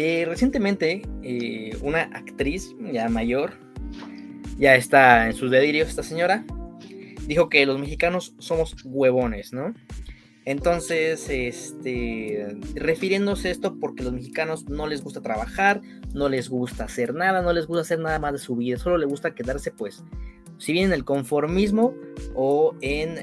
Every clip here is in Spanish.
Eh, recientemente, eh, una actriz ya mayor, ya está en sus delirios esta señora, dijo que los mexicanos somos huevones, ¿no? Entonces, este, refiriéndose a esto porque los mexicanos no les gusta trabajar, no les gusta hacer nada, no les gusta hacer nada más de su vida, solo les gusta quedarse pues, si bien en el conformismo o en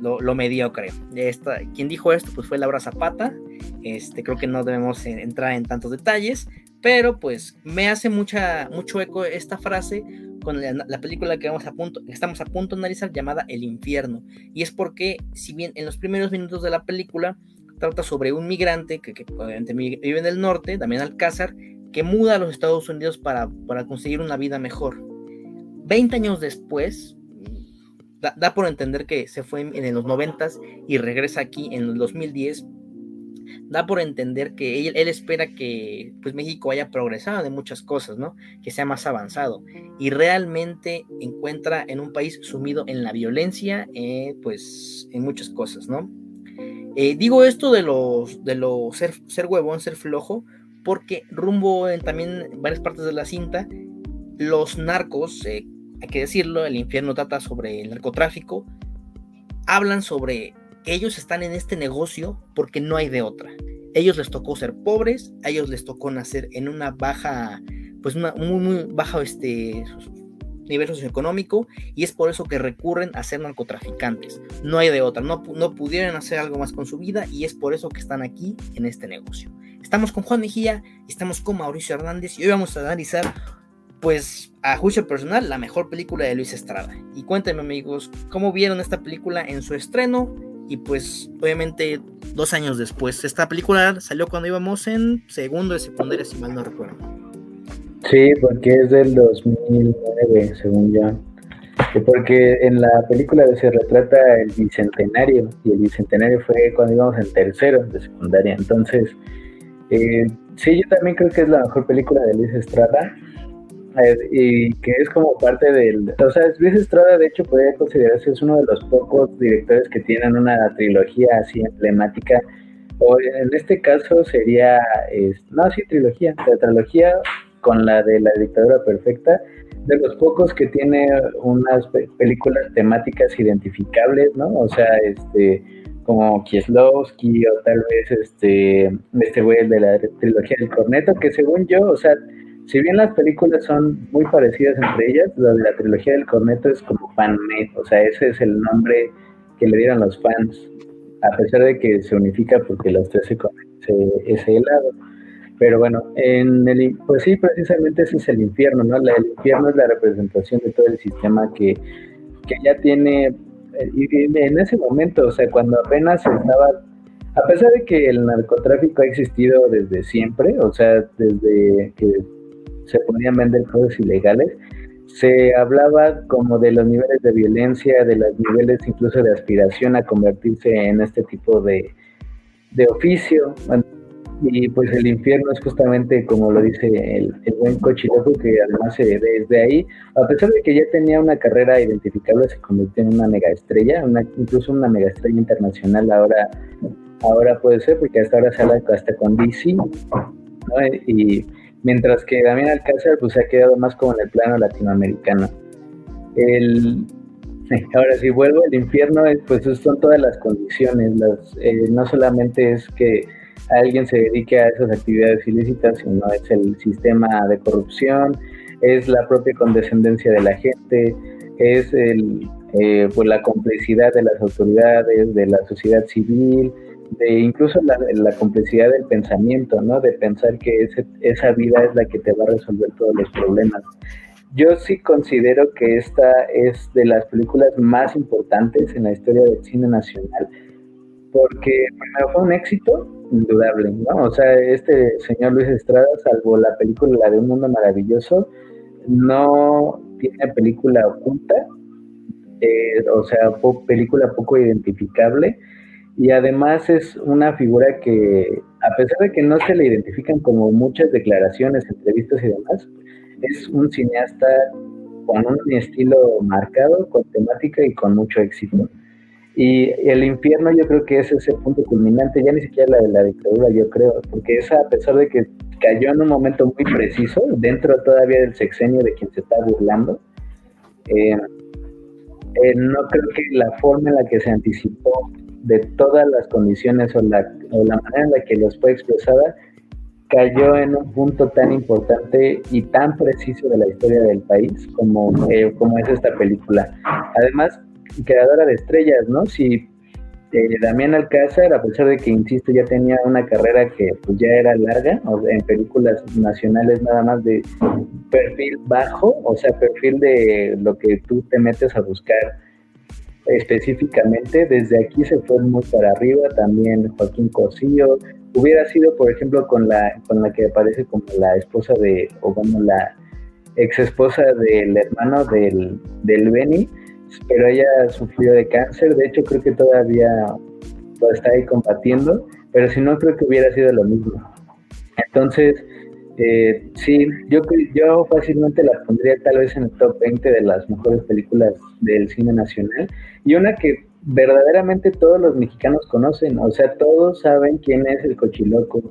lo, mediocre. Esta, quien dijo esto pues fue Laura Zapata, este, creo que no debemos entrar en tantos detalles, pero pues me hace mucha, mucho eco esta frase con la, película que, vamos a punto, estamos a punto de analizar llamada El infierno. Y es porque, si bien en los primeros minutos de la película trata sobre un migrante que, obviamente vive en el norte, Damián Alcázar, que muda a los Estados Unidos para, para conseguir una vida mejor. Veinte años después, da, por entender que se fue en, los noventas y regresa aquí en el 2010 da por entender que él, espera que pues, México haya progresado de muchas cosas, ¿no? Que sea más avanzado. Y realmente encuentra en un país sumido en la violencia, eh, pues en muchas cosas, ¿no? Eh, digo esto de los de lo ser, ser huevón, ser flojo, porque rumbo en también varias partes de la cinta, los narcos, eh, hay que decirlo, el infierno trata sobre el narcotráfico, hablan sobre ellos están en este negocio porque no hay de otra. Ellos les tocó ser pobres, a ellos les tocó nacer en una baja, pues una muy, muy baja este, nivel socioeconómico y es por eso que recurren a ser narcotraficantes. No hay de otra, no, no pudieron hacer algo más con su vida y es por eso que están aquí en este negocio. Estamos con Juan Mejía, estamos con Mauricio Hernández y hoy vamos a analizar, pues, a juicio personal, la mejor película de Luis Estrada. Y cuéntenme amigos, ¿cómo vieron esta película en su estreno? Y pues obviamente dos años después, esta película salió cuando íbamos en segundo de secundaria, si mal no recuerdo. Sí, porque es del 2009, según ya. Porque en la película se retrata el bicentenario, y el bicentenario fue cuando íbamos en tercero de secundaria. Entonces, eh, sí, yo también creo que es la mejor película de Luis Estrada y que es como parte del... O sea, Luis Estrada de hecho podría considerarse es uno de los pocos directores que tienen una trilogía así emblemática. O en este caso sería, no, sí, trilogía, la trilogía con la de la dictadura perfecta, de los pocos que tiene unas películas temáticas identificables, ¿no? O sea, este como Kieslowski o tal vez este este güey de la trilogía del corneto, que según yo, o sea, si bien las películas son muy parecidas entre ellas, la de la trilogía del corneto es como fan-made, o sea, ese es el nombre que le dieron los fans, a pesar de que se unifica porque los tres se comen ese, helado. Pero bueno, en el, pues sí, precisamente ese es el infierno, ¿no? el infierno es la representación de todo el sistema que, que ya tiene, y en ese momento, o sea, cuando apenas estaba a pesar de que el narcotráfico ha existido desde siempre, o sea, desde que se podían vender cosas ilegales, se hablaba como de los niveles de violencia, de los niveles incluso de aspiración a convertirse en este tipo de, de oficio. Y pues el infierno es justamente como lo dice el, buen cochiloco, que además se desde ahí, a pesar de que ya tenía una carrera identificable, se convirtió en una mega estrella, una, incluso una mega estrella internacional ahora, ahora puede ser, porque hasta ahora sale hasta con DC, y mientras que Damián Alcázar pues se ha quedado más como en el plano latinoamericano. El, ahora si vuelvo, el infierno pues son todas las condiciones, las, eh, no solamente es que alguien se dedique a esas actividades ilícitas, sino es el sistema de corrupción, es la propia condescendencia de la gente, es el, eh, pues la complicidad de las autoridades, de la sociedad civil, de incluso la, la, complejidad del pensamiento, ¿no? De pensar que ese, esa vida es la que te va a resolver todos los problemas. Yo sí considero que esta es de las películas más importantes en la historia del cine nacional, porque fue un éxito indudable, ¿no? O sea, este señor Luis Estrada, salvo la película La de un mundo maravilloso, no tiene película oculta, eh, o sea, película poco identificable y además es una figura que, a pesar de que no se le identifican como muchas declaraciones, entrevistas y demás, es un cineasta con un estilo marcado, con temática y con mucho éxito. Y el infierno yo creo que es ese punto culminante, ya ni siquiera la de la dictadura, yo creo, porque esa, a pesar de que cayó en un momento muy preciso, dentro todavía del sexenio de quien se está burlando, eh, eh, no creo que la forma en la que se anticipó de todas las condiciones o la, o la manera en la que los fue expresada cayó en un punto tan importante y tan preciso de la historia del país como, eh, como es esta película. Además, creadora de estrellas, ¿no? Si eh, Damián Alcázar, a pesar de que, insisto, ya tenía una carrera que pues ya era larga, en películas nacionales nada más de perfil bajo, o sea, perfil de lo que tú te metes a buscar específicamente, desde aquí se fue muy para arriba, también Joaquín Cosillo, hubiera sido, por ejemplo, con la, con la que aparece como la esposa de, o como la ex esposa del hermano del, del Benny, pero ella sufrió de cáncer, de hecho creo que todavía está ahí combatiendo, pero si no creo que hubiera sido lo mismo. Entonces, eh, sí, yo, yo fácilmente la pondría tal vez en el top 20 de las mejores películas del cine nacional y una que verdaderamente todos los mexicanos conocen, o sea, todos saben quién es el cochiloco,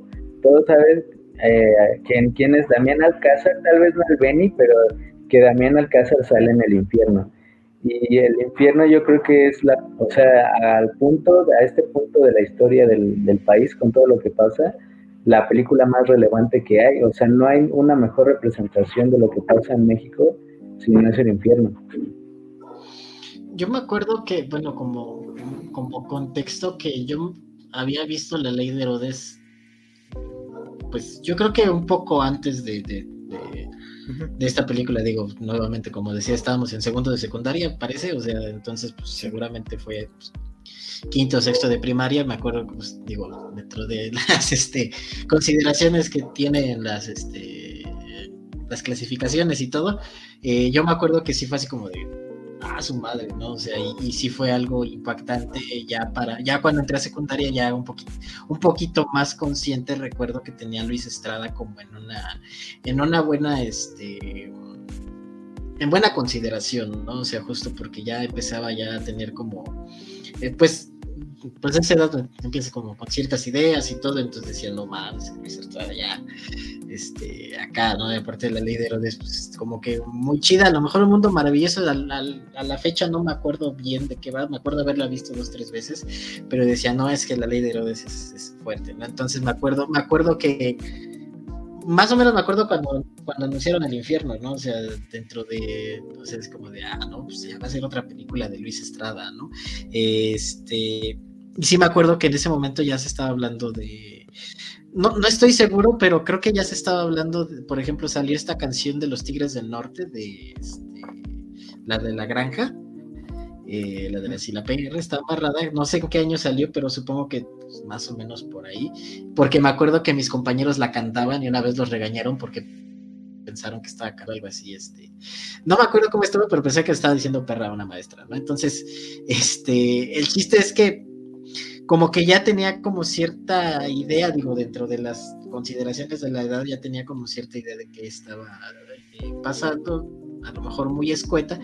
todos saben eh, quién, quién es Damián Alcázar, tal vez no el Benny, pero que Damián Alcázar sale en el infierno. Y el infierno yo creo que es la, o sea, al punto, a este punto de la historia del, del país, con todo lo que pasa, la película más relevante que hay. O sea, no hay una mejor representación de lo que pasa en México si no es el infierno. Yo me acuerdo que, bueno, como, como contexto, que yo había visto la ley de Herodes, pues yo creo que un poco antes de, de esta película, digo, nuevamente, como decía, estábamos en segundo de secundaria, parece, o sea, entonces pues, seguramente fue pues, quinto o sexto de primaria, me acuerdo, pues, digo, dentro de las este, consideraciones que tienen las, este, las clasificaciones y todo, eh, yo me acuerdo que sí fue así como de, a su madre, ¿no? O sea, y, sí fue algo impactante ya para, ya cuando entré a secundaria ya un poquito, un poquito más consciente, recuerdo que tenía Luis Estrada como en una, en una buena, este, en buena consideración, ¿no? O sea, justo porque ya empezaba ya a tener como, eh, pues, pues a esa edad empieza como con ciertas ideas y todo, entonces decía, no mames, Luis Estrada ya, este, acá, ¿no? De parte de la ley de Herodes, pues como que muy chida, a lo mejor un mundo maravilloso, a, la fecha no me acuerdo bien de qué va, me acuerdo haberla visto dos, tres veces, pero decía, no, es que la ley de Herodes es, fuerte, ¿no? Entonces me acuerdo, me acuerdo que más o menos me acuerdo cuando, cuando anunciaron el infierno, ¿no? O sea, dentro de, o sea, es como de, ah, no, pues ya va a ser otra película de Luis Estrada, ¿no? Este, y sí me acuerdo que en ese momento ya se estaba hablando de... No, no estoy seguro, pero creo que ya se estaba hablando, de, por ejemplo, salió esta canción de los Tigres del Norte, de este, la de la granja, eh, la de la Sila PR, está amarrada, no sé en qué año salió, pero supongo que pues, más o menos por ahí, porque me acuerdo que mis compañeros la cantaban y una vez los regañaron porque pensaron que estaba acá algo así, este, no me acuerdo cómo estuvo, pero pensé que estaba diciendo perra a una maestra, ¿no? Entonces, este, el chiste es que como que ya tenía como cierta idea, digo, dentro de las consideraciones de la edad, ya tenía como cierta idea de que estaba eh, pasando, a lo mejor muy escueta,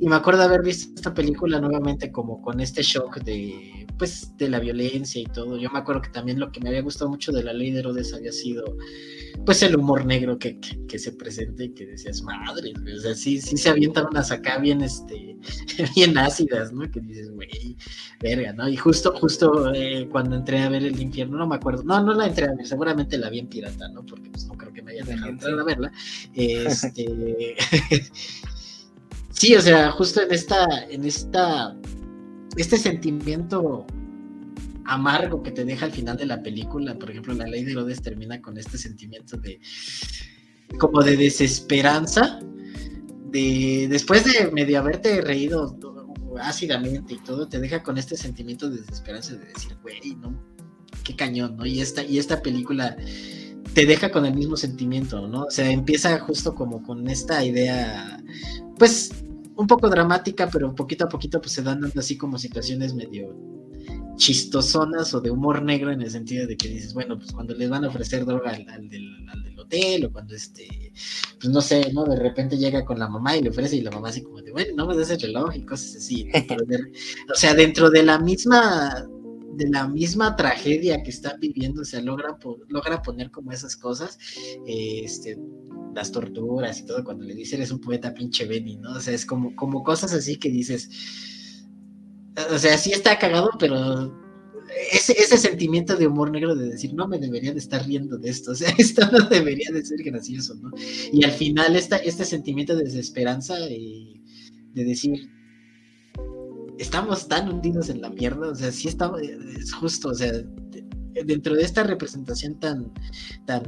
y me acuerdo haber visto esta película nuevamente como con este shock de, pues, de la violencia y todo. Yo me acuerdo que también lo que me había gustado mucho de la ley de Herodes había sido pues el humor negro que, que, se presenta y que decías, madre, o sea, sí, sí se avientan unas acá bien, este, bien ácidas, ¿no? Que dices, güey, verga, ¿no? Y justo, justo eh, cuando entré a ver el infierno, no me acuerdo, no, no la entré a ver, seguramente la vi en pirata, ¿no? Porque pues no creo que me hayan dejado entrar a verla. Este, sí, o sea, justo en esta, en esta, este sentimiento amargo que te deja al final de la película. Por ejemplo, la ley de Herodes termina con este sentimiento de como de desesperanza. De, después de medio haberte reído ácidamente y todo, te deja con este sentimiento de desesperanza de decir, güey, no, qué cañón, ¿no? Y esta, y esta película te deja con el mismo sentimiento, ¿no? O sea, empieza justo como con esta idea, pues, un poco dramática, pero poquito a poquito pues se dan así como situaciones medio chistosonas o de humor negro en el sentido de que dices, bueno, pues cuando les van a ofrecer droga al, del, hotel o cuando este, pues no sé, ¿no? De repente llega con la mamá y le ofrece y la mamá así como de, bueno, no me des el reloj y cosas así. o sea, dentro de la misma de la misma tragedia que están viviendo, o sea, logra, logra poner como esas cosas, este, las torturas y todo, cuando le dice eres un poeta pinche Benny, ¿no? O sea, es como, como cosas así que dices, o sea, sí está cagado, pero ese, ese sentimiento de humor negro de decir, no me debería de estar riendo de esto, o sea, esto no debería de ser gracioso, ¿no? Y al final esta, este sentimiento de desesperanza y de decir, estamos tan hundidos en la mierda, o sea, sí estamos, es justo, o sea, dentro de esta representación tan, tan,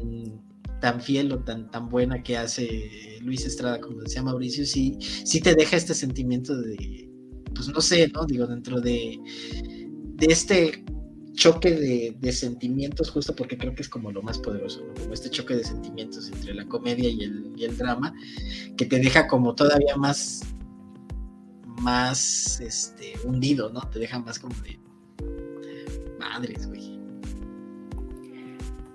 tan fiel o tan, tan buena que hace Luis Estrada, como decía Mauricio, sí, sí te deja este sentimiento de, pues no sé, ¿no? Digo, dentro de, de este choque de, sentimientos, justo porque creo que es como lo más poderoso, ¿no? como este choque de sentimientos entre la comedia y el, y el drama, que te deja como todavía más, más este, hundido, ¿no? Te deja más como de madres, güey.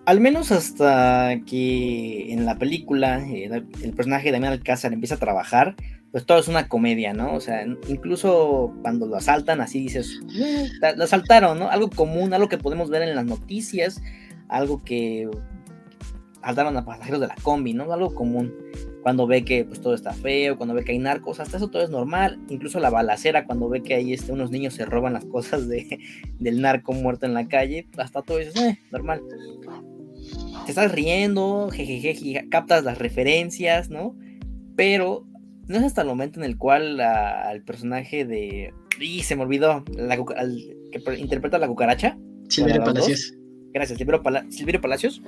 Al menos hasta que en la película eh, el personaje de Damián Alcázar empieza a trabajar, pues todo es una comedia, ¿no? O sea, incluso cuando lo asaltan, así dices, eh, lo asaltaron, ¿no? Algo común, algo que podemos ver en las noticias, algo que asaltaron a pasajeros de la combi, ¿no? Algo común. Cuando ve que pues todo está feo, cuando ve que hay narcos, hasta eso todo es normal. Incluso la balacera, cuando ve que ahí este, unos niños se roban las cosas de, del narco muerto en la calle, hasta todo eso, eh, normal. Te estás riendo, jejeje, captas las referencias, ¿no? Pero no es hasta el momento en el cual el personaje de. ¡Y se me olvidó! La, que interpreta a la cucaracha. Silverio Palacios. Gracias, Silverio, Palacios.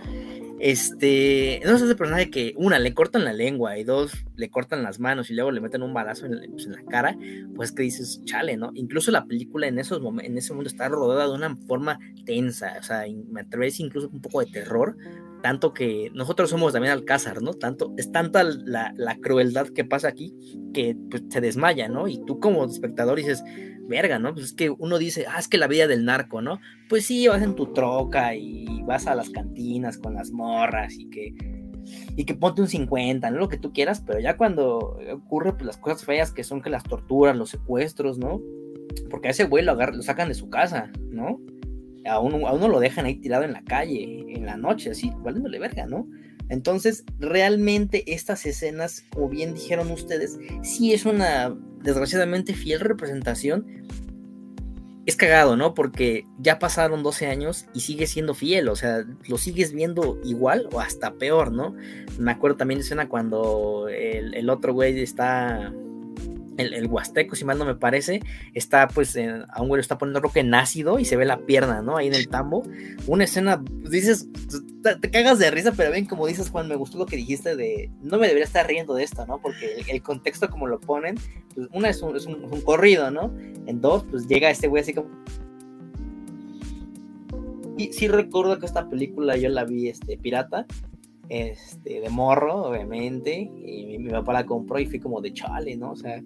Este. No es ese personaje que, una, le cortan la lengua y dos, le cortan las manos y luego le meten un balazo en, pues, la cara. Pues que dices, chale, ¿no? Incluso la película en, esos en ese momento está rodada de una forma tensa. O sea, me atreves incluso un poco de terror tanto que nosotros somos también Alcázar, ¿no? Tanto, es tanta la, crueldad que pasa aquí que pues, se desmaya, ¿no? Y tú como espectador dices, verga, ¿no? Pues es que uno dice, ah, es que la vida del narco, ¿no? Pues sí, vas en tu troca y vas a las cantinas con las morras y que, y que ponte un 50, ¿no? Lo que tú quieras, pero ya cuando ocurre pues, las cosas feas que son que las torturas, los secuestros, ¿no? Porque a ese güey lo sacan de su casa, ¿no? A uno, lo dejan ahí tirado en la calle, en la noche, así, valiéndole verga, ¿no? Entonces, realmente estas escenas, como bien dijeron ustedes, sí es una desgraciadamente fiel representación. Es cagado, ¿no? Porque ya pasaron 12 años y sigue siendo fiel, o sea, lo sigues viendo igual o hasta peor, ¿no? Me acuerdo también de escena cuando el otro güey está el, huasteco, si mal no me parece, está pues a un güey está poniendo roque en ácido y se ve la pierna, ¿no? Ahí en el tambo. Una escena, pues, dices, te, cagas de risa, pero ven, como dices, Juan, me gustó lo que dijiste de no me debería estar riendo de esto, ¿no? Porque el, contexto como lo ponen, pues una es un, es un, corrido, ¿no? En dos, pues llega este güey así como... Y sí recuerdo que esta película yo la vi, este, pirata, este, de morro, obviamente, y mi, papá la compró y fui como de chale, ¿no? O sea,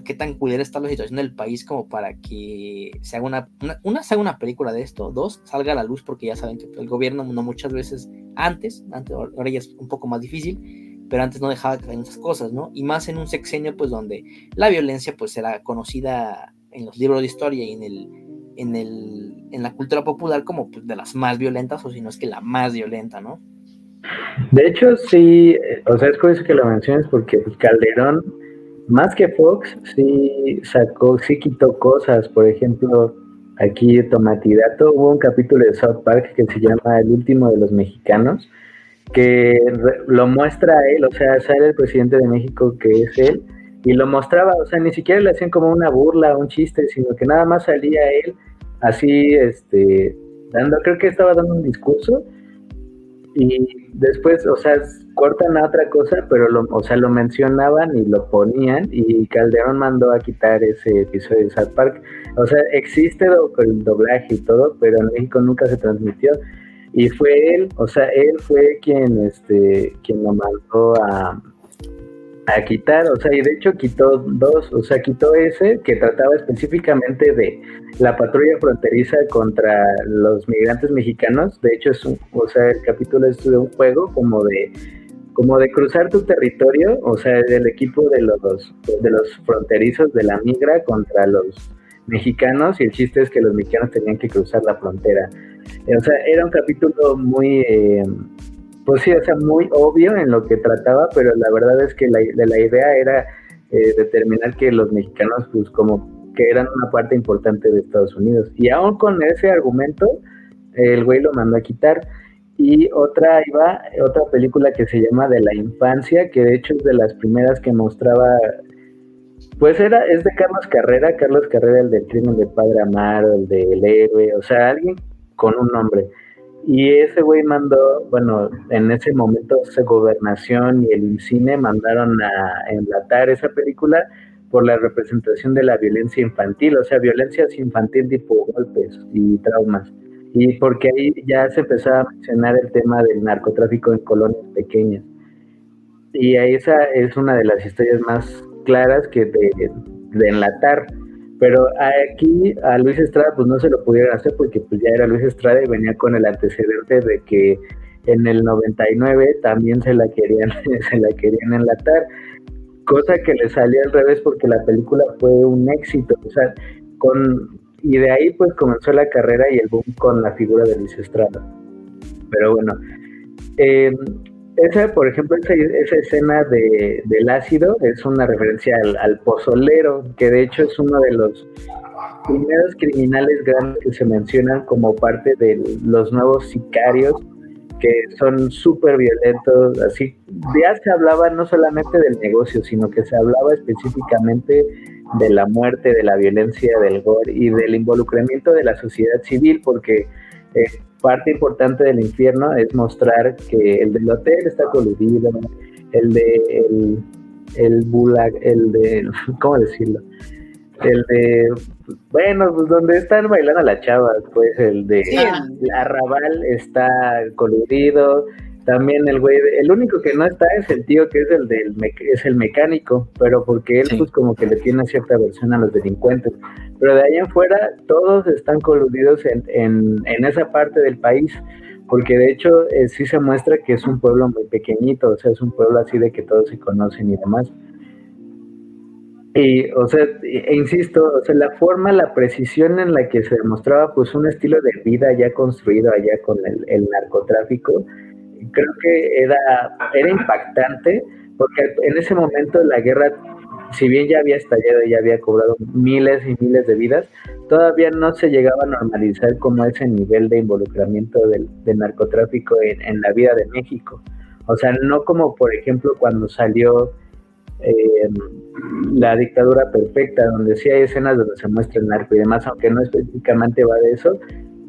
qué tan culera está la situación del país como para que se haga una, una, se haga una película de esto, dos, salga a la luz porque ya saben que el gobierno no muchas veces antes, antes ahora ya es un poco más difícil, pero antes no dejaba que esas cosas, ¿no? Y más en un sexenio pues donde la violencia pues era conocida en los libros de historia y en el en el en la cultura popular como pues, de las más violentas o si no es que la más violenta, ¿no? De hecho, sí, o sea, es curioso que lo menciones porque pues, Calderón más que Fox, sí sacó, sí quitó cosas. Por ejemplo, aquí Tomatidato hubo un capítulo de South Park que se llama El último de los mexicanos, que lo muestra a él, o sea, sale el presidente de México que es él, y lo mostraba, o sea, ni siquiera le hacían como una burla, un chiste, sino que nada más salía él así, este, dando, creo que estaba dando un discurso, y después, o sea, cortan a otra cosa, pero lo, o sea, lo mencionaban y lo ponían y Calderón mandó a quitar ese episodio de South Park. O sea, existe el doblaje y todo, pero en México nunca se transmitió. Y fue él, o sea, él fue quien, este, quien lo mandó a, a quitar, o sea, y de hecho quitó dos, o sea, quitó ese que trataba específicamente de la patrulla fronteriza contra los migrantes mexicanos, de hecho es un, o sea, el capítulo es de un juego como de como de cruzar tu territorio, o sea, del equipo de los de los fronterizos de la migra contra los mexicanos y el chiste es que los mexicanos tenían que cruzar la frontera. O sea, era un capítulo muy eh, pues sí, o sea, muy obvio en lo que trataba, pero la verdad es que la, la idea era eh, determinar que los mexicanos, pues como que eran una parte importante de Estados Unidos. Y aún con ese argumento, el güey lo mandó a quitar. Y otra iba, otra película que se llama De la Infancia, que de hecho es de las primeras que mostraba, pues era, es de Carlos Carrera, Carlos Carrera, el del crimen de Padre Amaro, el del héroe, o sea, alguien con un nombre. Y ese güey mandó, bueno, en ese momento esa gobernación y el INCINE mandaron a enlatar esa película por la representación de la violencia infantil, o sea, violencia infantil tipo golpes y traumas. Y porque ahí ya se empezaba a mencionar el tema del narcotráfico en colonias pequeñas. Y esa es una de las historias más claras que de enlatar pero aquí a Luis Estrada pues no se lo pudieron hacer porque pues ya era Luis Estrada y venía con el antecedente de que en el 99 también se la querían se la querían enlatar, cosa que le salió al revés porque la película fue un éxito, o sea, con y de ahí pues comenzó la carrera y el boom con la figura de Luis Estrada. Pero bueno, eh, esa, por ejemplo, esa, esa escena de, del ácido es una referencia al, pozolero, que de hecho es uno de los primeros criminales grandes que se mencionan como parte de los nuevos sicarios, que son súper violentos, así. Ya se hablaba no solamente del negocio, sino que se hablaba específicamente de la muerte, de la violencia, del gore y del involucramiento de la sociedad civil, porque eh, parte importante del infierno es mostrar que el del hotel está coludido, el de el, el bulag, el de, ¿cómo decirlo? El de, bueno, pues donde están bailando las chavas, pues el de Arrabal está coludido, también el güey, el único que no está es el tío que es el del es el mecánico, pero porque él pues como que le tiene cierta aversión a los delincuentes. Pero de ahí en fuera todos están coludidos en, en, esa parte del país, porque de hecho eh, sí se muestra que es un pueblo muy pequeñito, o sea, es un pueblo así de que todos se conocen y demás. Y, o sea, e, insisto, o sea, la forma, la precisión en la que se demostraba pues un estilo de vida ya construido allá con el, el narcotráfico, creo que era, era impactante, porque en ese momento la guerra, si bien ya había estallado y ya había cobrado miles y miles de vidas, todavía no se llegaba a normalizar como ese nivel de involucramiento del, narcotráfico en, la vida de México. O sea, no como por ejemplo cuando salió eh, la dictadura perfecta, donde sí hay escenas donde se muestra el narco y demás, aunque no específicamente va de eso,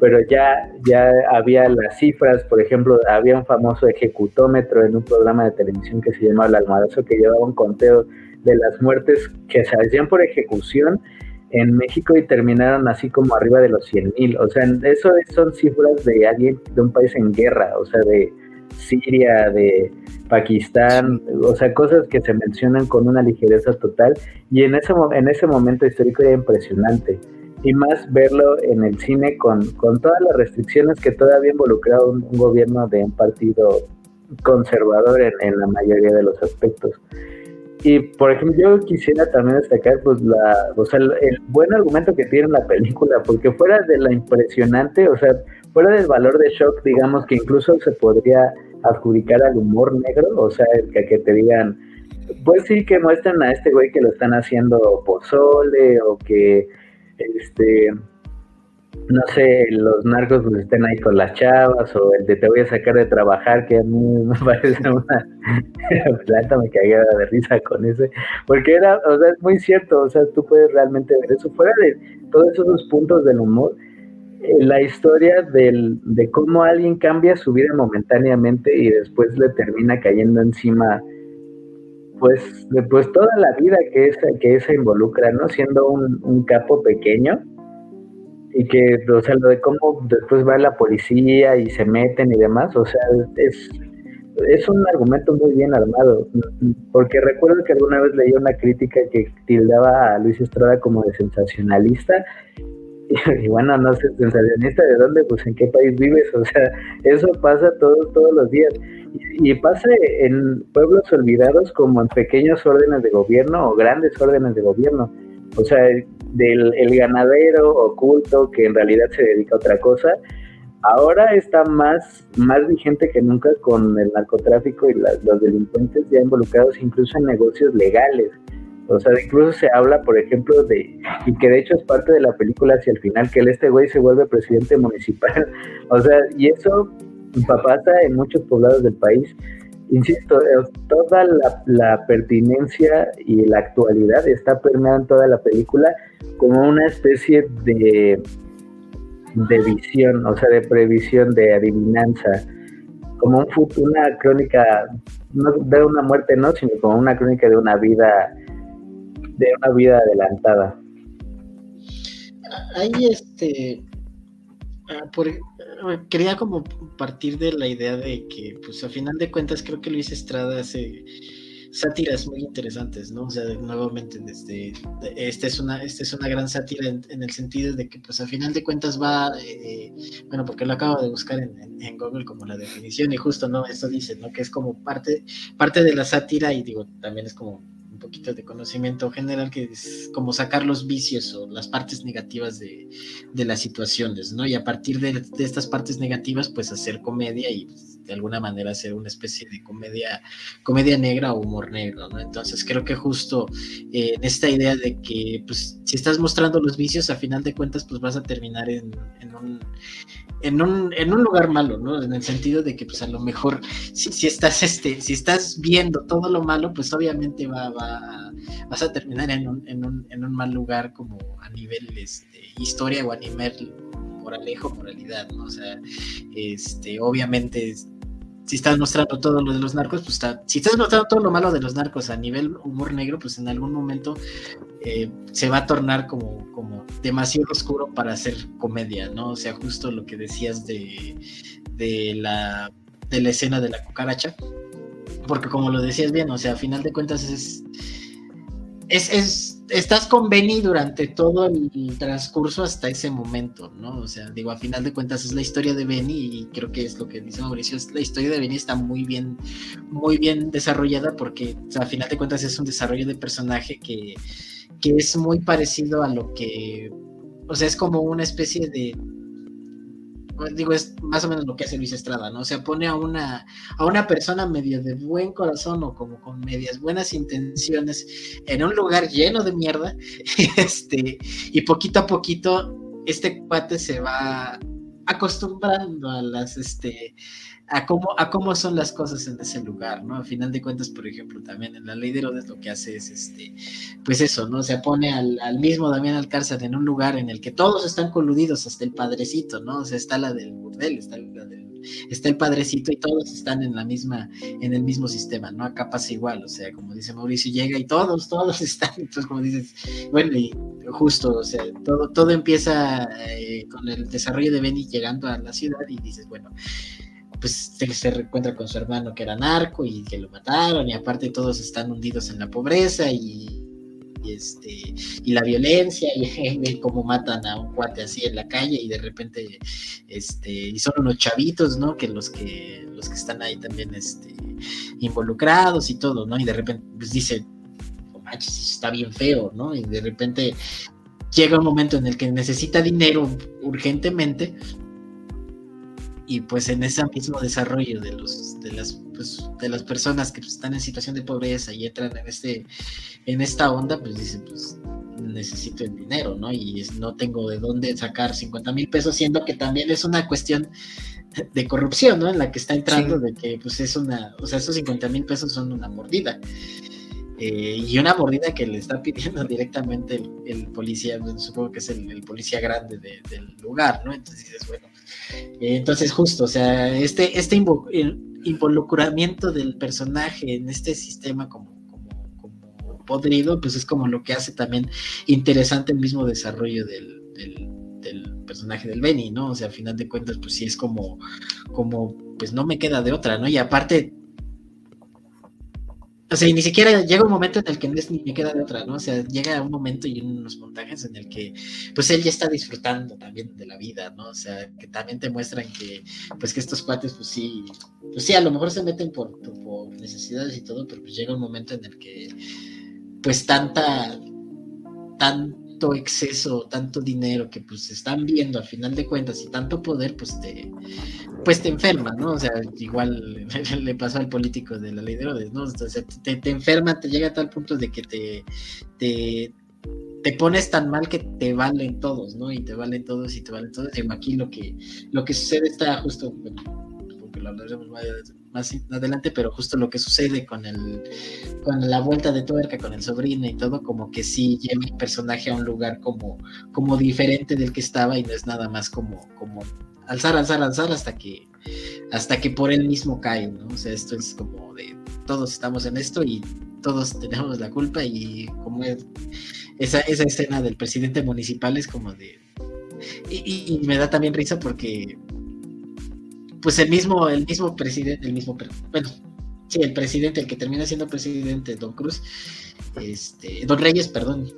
pero ya, ya había las cifras, por ejemplo, había un famoso ejecutómetro en un programa de televisión que se llamaba El Almadazo que llevaba un conteo de las muertes que se hacían por ejecución en México y terminaron así como arriba de los 100 mil. O sea, eso son cifras de alguien de un país en guerra, o sea, de Siria, de Pakistán, o sea, cosas que se mencionan con una ligereza total y en ese, en ese momento histórico era impresionante y más verlo en el cine con, con todas las restricciones que todavía involucrado un, un gobierno de un partido conservador en, la mayoría de los aspectos. Y por ejemplo, yo quisiera también destacar pues la, o sea, el, buen argumento que tiene la película, porque fuera de la impresionante, o sea, fuera del valor de shock, digamos que incluso se podría adjudicar al humor negro, o sea, el que, que te digan, pues sí que muestran a este güey que lo están haciendo pozole o que este, no sé, los narcos pues estén ahí con las chavas o el de te voy a sacar de trabajar, que a mí me parece una planta, me cagué de risa con ese, porque era, o sea, es muy cierto, o sea, tú puedes realmente ver eso, fuera de todos esos puntos del humor, eh, la historia del, de cómo alguien cambia su vida momentáneamente y después le termina cayendo encima pues, pues toda la vida que esa, que esa involucra, ¿no? Siendo un, capo pequeño. Y que, o sea, lo de cómo después va la policía y se meten y demás, o sea, es, es un argumento muy bien armado, porque recuerdo que alguna vez leí una crítica que tildaba a Luis Estrada como de sensacionalista, y, bueno, no sé, sensacionalista de dónde, pues en qué país vives, o sea, eso pasa todos, todos los días, y, pasa en pueblos olvidados como en pequeños órdenes de gobierno o grandes órdenes de gobierno, o sea, del el ganadero oculto que en realidad se dedica a otra cosa, ahora está más, más vigente que nunca con el narcotráfico y los delincuentes ya involucrados incluso en negocios legales. O sea, incluso se habla, por ejemplo, de, y que de hecho es parte de la película hacia el final, que este güey se vuelve presidente municipal. O sea, y eso pasa en muchos poblados del país. Insisto, toda la, la pertinencia y la actualidad está permeada en toda la película como una especie de de visión, o sea, de previsión, de adivinanza, como un una crónica, no de una muerte, no, sino como una crónica de una vida, de una vida adelantada. Ahí, este, ah, por, ah, quería como partir de la idea de que, pues, a final de cuentas, creo que Luis Estrada hace sátiras muy interesantes, ¿no? O sea, nuevamente, desde, esta, es una, esta es una gran sátira en, el sentido de que, pues, a final de cuentas va, eh, bueno, porque lo acabo de buscar en, en, Google como la definición y justo, ¿no? Esto dice, ¿no? Que es como parte, parte de la sátira y digo, también es como poquito de conocimiento general, que es como sacar los vicios o las partes negativas de, de las situaciones, ¿no? Y a partir de, de, estas partes negativas, pues hacer comedia y pues, de alguna manera hacer una especie de comedia, comedia negra o humor negro, ¿no? Entonces creo que justo eh, en esta idea de que, pues, si estás mostrando los vicios, a final de cuentas, pues vas a terminar en, en un en un, en un lugar malo, ¿no? En el sentido de que, pues a lo mejor, si, si estás, este, si estás viendo todo lo malo, pues obviamente va, va, vas a terminar en un, en, un, en un mal lugar como a nivel este, historia o a nivel moralejo, moralidad, ¿no? O sea, este, obviamente si estás mostrando todo lo de los narcos, pues si estás mostrando todo lo malo de los narcos a nivel humor negro, pues en algún momento eh, se va a tornar como, como demasiado oscuro para hacer comedia, ¿no? O sea, justo lo que decías de, de, la, de la escena de la cucaracha, porque como lo decías bien, o sea, a final de cuentas es, es, es estás con Benny durante todo el transcurso hasta ese momento, ¿no? O sea, digo, a final de cuentas es la historia de Benny y creo que es lo que dice Mauricio, la historia de Benny está muy bien, muy bien desarrollada porque o sea, a final de cuentas es un desarrollo de personaje que, que es muy parecido a lo que, o sea, es como una especie de digo, es más o menos lo que hace Luis Estrada, ¿no? O sea, pone a una, a una persona medio de buen corazón o como con medias buenas intenciones en un lugar lleno de mierda, este, y poquito a poquito este cuate se va acostumbrando a las, este, a cómo, a cómo son las cosas en ese lugar, ¿no? A final de cuentas, por ejemplo, también en la ley de Herodes lo que hace es, este, pues eso, ¿no? Se pone al, al mismo Damián Alcázar en un lugar en el que todos están coludidos, hasta el padrecito, ¿no? O sea, está la del burdel, está la del está el padrecito y todos están en la misma, en el mismo sistema, ¿no? Acá pasa igual, o sea, como dice Mauricio, llega y todos, todos están, entonces como dices, bueno, y justo, o sea, todo, todo empieza eh, con el desarrollo de Benny llegando a la ciudad y dices, bueno, pues se, reencuentra con su hermano que era narco y que lo mataron y aparte todos están hundidos en la pobreza y, este y la violencia y, cómo matan a un cuate así en la calle y de repente este y son unos chavitos no que los que los que están ahí también este involucrados y todo no y de repente pues dice oh, está bien feo no y de repente llega un momento en el que necesita dinero urgentemente y pues en ese mismo desarrollo de los de las pues, de las personas que están en situación de pobreza y entran en este en esta onda pues dice pues necesito el dinero no y no tengo de dónde sacar 50 mil pesos siendo que también es una cuestión de corrupción no en la que está entrando de que pues es una o sea esos 50 mil pesos son una mordida. Eh, y una mordida que le está pidiendo directamente el, policía, supongo que es el, policía grande del lugar, ¿no? Entonces dices, bueno, entonces justo, o sea, este, este involucramiento del personaje en este sistema como, como, podrido, pues es como lo que hace también interesante el mismo desarrollo del, del, personaje del Benny, ¿no? O sea, al final de cuentas, pues sí es como, como, pues no me queda de otra, ¿no? Y aparte o sea, ni siquiera llega un momento en el que no es ni me queda de otra, ¿no? O sea, llega un momento y unos montajes en el que, pues él ya está disfrutando también de la vida, ¿no? O sea, que también te muestran que, pues que estos cuates, pues sí, pues sí, a lo mejor se meten por, por necesidades y todo, pero pues llega un momento en el que, pues tanta, tan exceso, tanto dinero que pues están viendo a final de cuentas y tanto poder, pues te, pues te enferma, ¿no? O sea, igual le pasó al político de la ley de Herodes, ¿no? O sea, te, te, enferma, te llega a tal punto de que te, te, te pones tan mal que te valen todos, ¿no? Y te valen todos y te valen todos. Y aquí lo que, lo que sucede está justo, bueno, porque lo hablaremos más más adelante, pero justo lo que sucede con el con la vuelta de tuerca, con el sobrino y todo, como que sí lleva el personaje a un lugar como, como diferente del que estaba y no es nada más como, como alzar, alzar, alzar hasta que hasta que por él mismo cae, ¿no? O sea, esto es como de todos estamos en esto y todos tenemos la culpa y como es, esa, esa escena del presidente municipal es como de y, me da también risa porque pues el mismo, el mismo presidente, el mismo, bueno, sí, el presidente, el que termina siendo presidente, Don Cruz, este, Don Reyes, perdón,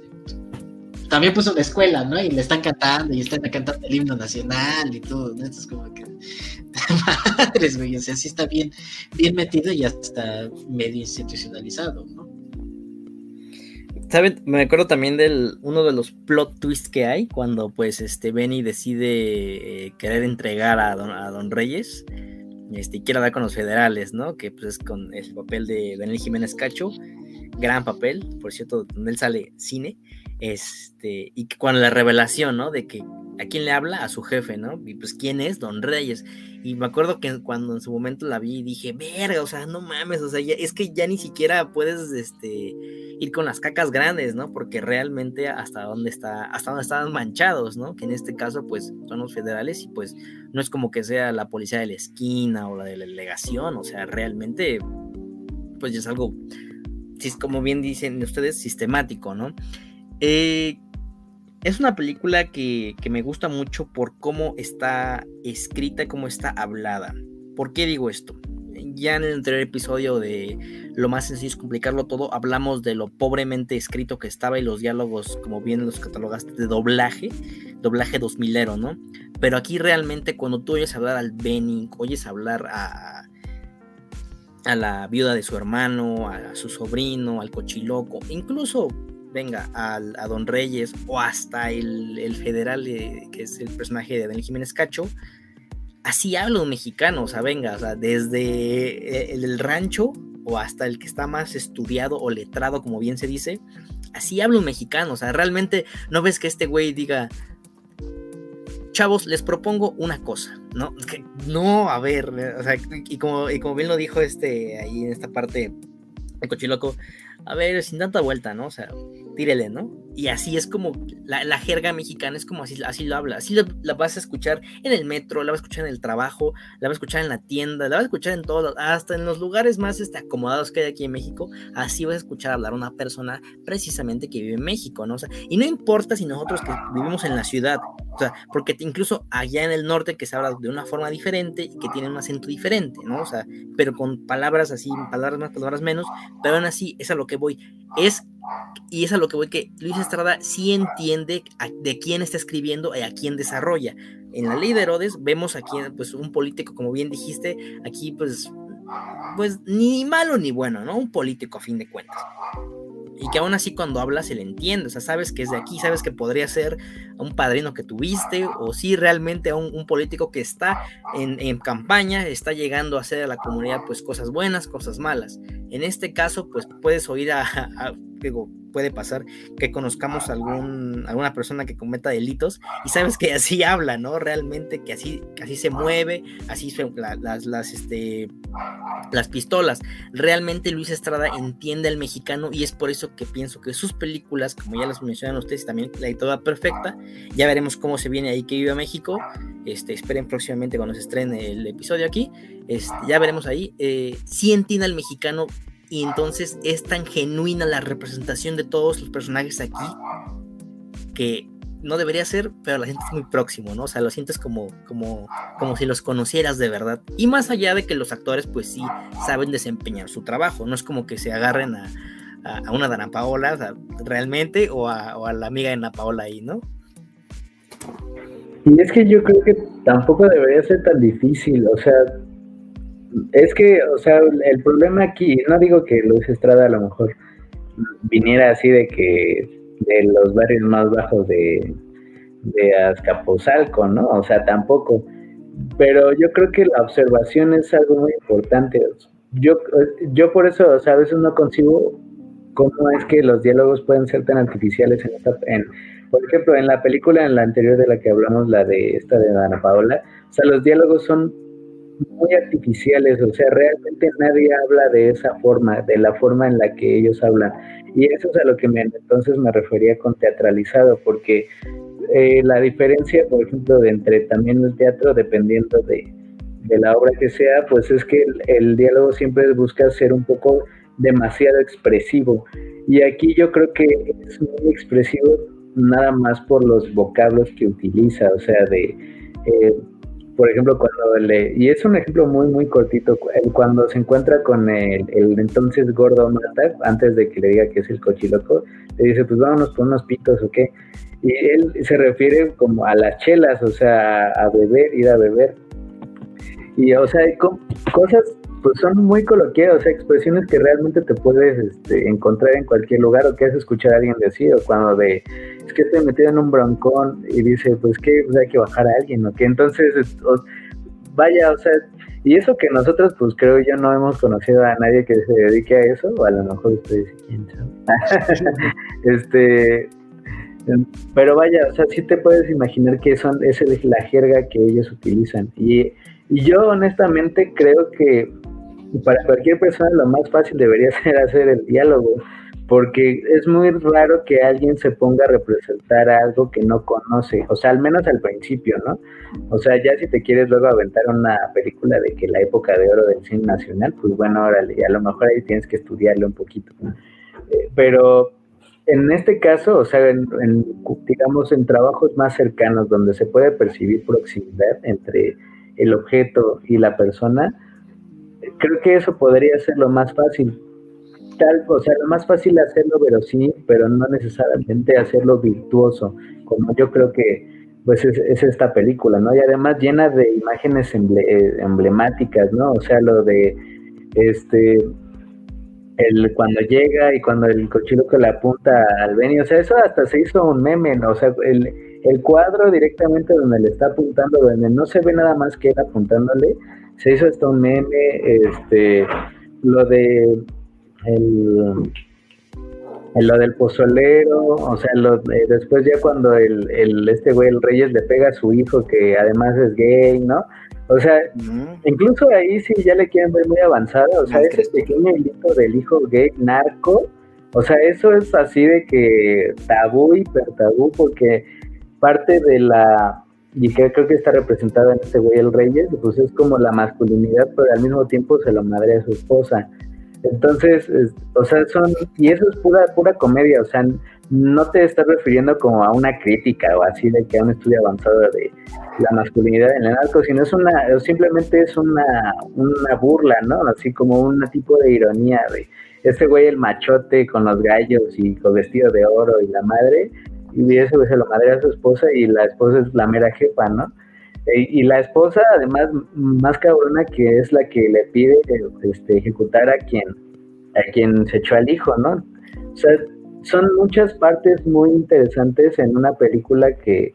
también puso la escuela, ¿no? Y le están cantando y están cantando el himno nacional y todo, ¿no? Esto es como que, madres, güey, o sea, sí está bien, bien metido y hasta medio institucionalizado, ¿no? ¿Saben? Me acuerdo también del uno de los plot twists que hay cuando pues este Benny decide eh, querer entregar a don, a don Reyes este, y quiere dar con los federales, ¿no? Que pues es con el papel de Daniel Jiménez Cacho, gran papel, por cierto, donde él sale cine, este, y con la revelación, ¿no? De que a quién le habla, a su jefe, ¿no? Y pues quién es Don Reyes. Y me acuerdo que cuando en su momento la vi dije, verga, o sea, no mames, o sea, es que ya ni siquiera puedes, este, ir con las cacas grandes, ¿no? Porque realmente hasta dónde está, hasta dónde están manchados, ¿no? Que en este caso, pues, son los federales y pues no es como que sea la policía de la esquina o la de la delegación, o sea, realmente, pues ya es algo, como bien dicen ustedes, sistemático, ¿no? Eh, es una película que, que, me gusta mucho por cómo está escrita y cómo está hablada. ¿Por qué digo esto? Ya en el anterior episodio de Lo más sencillo es complicarlo todo, hablamos de lo pobremente escrito que estaba y los diálogos, como bien los catalogaste, de doblaje, doblaje 2000ero, ¿no? Pero aquí realmente cuando tú oyes hablar al Benning, oyes hablar a, a la viuda de su hermano, a su sobrino, al cochiloco, incluso venga, al, a Don Reyes o hasta el, federal, eh, que es el personaje de Daniel Jiménez Cacho, así habla un mexicano, o sea, venga, o sea, desde el, el, rancho o hasta el que está más estudiado o letrado, como bien se dice, así habla un mexicano, o sea, realmente no ves que este güey diga, chavos, les propongo una cosa, ¿no? No, a ver, o sea, y como, y como bien lo dijo este ahí en esta parte, el cochiloco, a ver, sin tanta vuelta, ¿no? O sea, tírele, ¿no? Y así es como la, jerga mexicana, es como así, así lo habla. Así la vas a escuchar en el metro, la vas a escuchar en el trabajo, la vas a escuchar en la tienda, la vas a escuchar en todos, hasta en los lugares más este, acomodados que hay aquí en México. Así vas a escuchar hablar a una persona precisamente que vive en México, ¿no? O sea, y no importa si nosotros que vivimos en la ciudad, o sea, porque incluso allá en el norte que se habla de una forma diferente y que tiene un acento diferente, ¿no? O sea, pero con palabras así, palabras más, palabras menos, pero aún así es a lo que voy. Es y es a lo que voy que Luis Estrada sí entiende de quién está escribiendo y a quién desarrolla. En la ley de Herodes vemos aquí pues un político, como bien dijiste, aquí pues, pues ni malo ni bueno, ¿no? Un político a fin de cuentas y que aún así cuando hablas se le entiende, o sea, sabes que es de aquí, sabes que podría ser un padrino que tuviste o si realmente un, un político que está en, en, campaña, está llegando a hacer a la comunidad pues cosas buenas, cosas malas. En este caso pues puedes oír a, a digo, puede pasar que conozcamos algún, alguna persona que cometa delitos y sabes que así habla, ¿no? Realmente que así, que así se mueve, así se, la, las, las, este, las pistolas. Realmente Luis Estrada entiende al mexicano y es por eso que pienso que sus películas, como ya las mencionan ustedes, también la toda perfecta. Ya veremos cómo se viene ahí que vive a México. Este, esperen próximamente cuando se estrene el episodio aquí. Este, ya veremos ahí. Eh, sí entiende al mexicano y entonces es tan genuina la representación de todos los personajes aquí que no debería ser, pero la gente es muy próximo, ¿no? O sea, lo sientes como, como, como si los conocieras de verdad. Y más allá de que los actores, pues sí, saben desempeñar su trabajo, no es como que se agarren a, a, una Dana Paola, realmente, o a, o a la amiga de Ana Paola ahí, ¿no? Y es que yo creo que tampoco debería ser tan difícil, o sea, es que, o sea, el problema aquí, no digo que Luis Estrada a lo mejor viniera así de que de los barrios más bajos de, de Azcapotzalco, ¿no? O sea, tampoco. Pero yo creo que la observación es algo muy importante. Yo, yo por eso, o sea, a veces no consigo cómo es que los diálogos pueden ser tan artificiales en en, por ejemplo, en la película en la anterior de la que hablamos, la de esta de Ana Paola, o sea, los diálogos son muy artificiales, o sea, realmente nadie habla de esa forma, de la forma en la que ellos hablan. Y eso es a lo que me, entonces me refería con teatralizado, porque eh, la diferencia, por ejemplo, de entre también el teatro, dependiendo de, la obra que sea, pues es que el, diálogo siempre busca ser un poco demasiado expresivo. Y aquí yo creo que es muy expresivo nada más por los vocablos que utiliza, o sea, de... Eh, por ejemplo, cuando le, y es un ejemplo muy, muy cortito, cuando se encuentra con el, entonces gordo Mata, antes de que le diga que es el cochiloco, le dice, pues vámonos por unos pitos o qué. Y él se refiere como a las chelas, o sea, a beber, ir a beber. Y, o sea, hay cosas pues son muy coloquiales, o sea, expresiones que realmente te puedes este, encontrar en cualquier lugar o que has escuchado a alguien decir, o cuando de, es que estoy metido en un broncón y dice, pues que pues, hay que bajar a alguien, ¿no? Que entonces, vaya, o sea, y eso que nosotros, pues creo yo no hemos conocido a nadie que se dedique a eso, o a lo mejor ustedes, quién este, pero vaya, o sea, sí te puedes imaginar que son, esa es la jerga que ellos utilizan. Y, y yo honestamente creo que para cualquier persona lo más fácil debería ser hacer el diálogo, porque es muy raro que alguien se ponga a representar algo que no conoce, o sea, al menos al principio, ¿no? O sea, ya si te quieres luego aventar una película de que la época de oro del cine nacional, pues bueno, órale, a lo mejor ahí tienes que estudiarlo un poquito, eh, pero en este caso, o sea, en, digamos, en trabajos más cercanos donde se puede percibir proximidad entre el objeto y la persona, creo que eso podría ser lo más fácil. Tal, o sea, lo más fácil hacerlo verosímil, pero no necesariamente hacerlo virtuoso, como yo creo que pues es, esta película, ¿no? Y además llena de imágenes eh, emblemáticas, ¿no? O sea, lo de este el cuando llega y cuando el cochiloco le apunta al Benny, o sea, eso hasta se hizo un meme, ¿no? O sea, el, el cuadro directamente donde le está apuntando, donde no se ve nada más que él apuntándole, se hizo hasta un meme, este, lo de el, lo del pozolero, o sea, lo, después ya cuando el, el, este güey, el Reyes, le pega a su hijo, que además es gay, ¿no? O sea, incluso ahí sí ya le quieren ver muy avanzado, o sea, ese pequeño hilito del hijo gay narco, o sea, eso es así de que tabú, hiper tabú, porque parte de la y que creo que está representada en este güey el Reyes, pues es como la masculinidad, pero al mismo tiempo se lo madre a su esposa. Entonces, o sea, son, y eso es pura, pura comedia, o sea, no te estás refiriendo como a una crítica o así de que a un estudio avanzado de la masculinidad en el narco, sino es una, simplemente es una, una burla, ¿no? Así como un tipo de ironía de este güey el machote con los gallos y con vestido de oro y la madre, y eso se lo madre a su esposa y la esposa es la mera jefa, ¿no? E, y la esposa, además, más cabrona que es la que le pide este, ejecutar a quien, a quien se echó al hijo, ¿no? O sea, son muchas partes muy interesantes en una película que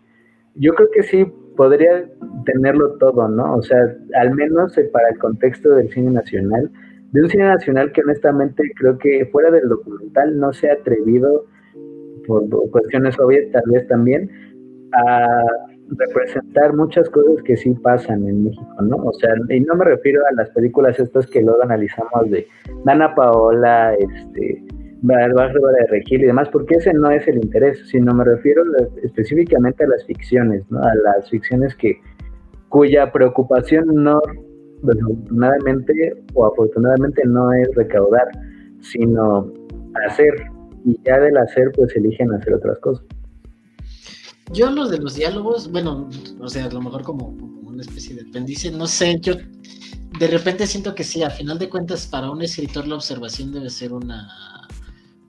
yo creo que sí podría tenerlo todo, ¿no? O sea, al menos para el contexto del cine nacional, de un cine nacional que honestamente creo que fuera del documental no se ha atrevido por cuestiones obvias tal vez también, a representar muchas cosas que sí pasan en México, ¿no? O sea, y no me refiero a las películas estas que luego analizamos de Dana Paola, este, Bárbara de Regil y demás, porque ese no es el interés, sino me refiero específicamente a las ficciones, ¿no? A las ficciones que cuya preocupación no, desafortunadamente o afortunadamente no es recaudar, sino hacer y ya del hacer pues eligen hacer otras cosas. yo lo de los diálogos, bueno, o sea, a lo mejor como, una especie de apéndice, no sé, yo de repente siento que sí, a final de cuentas para un escritor la observación debe ser una,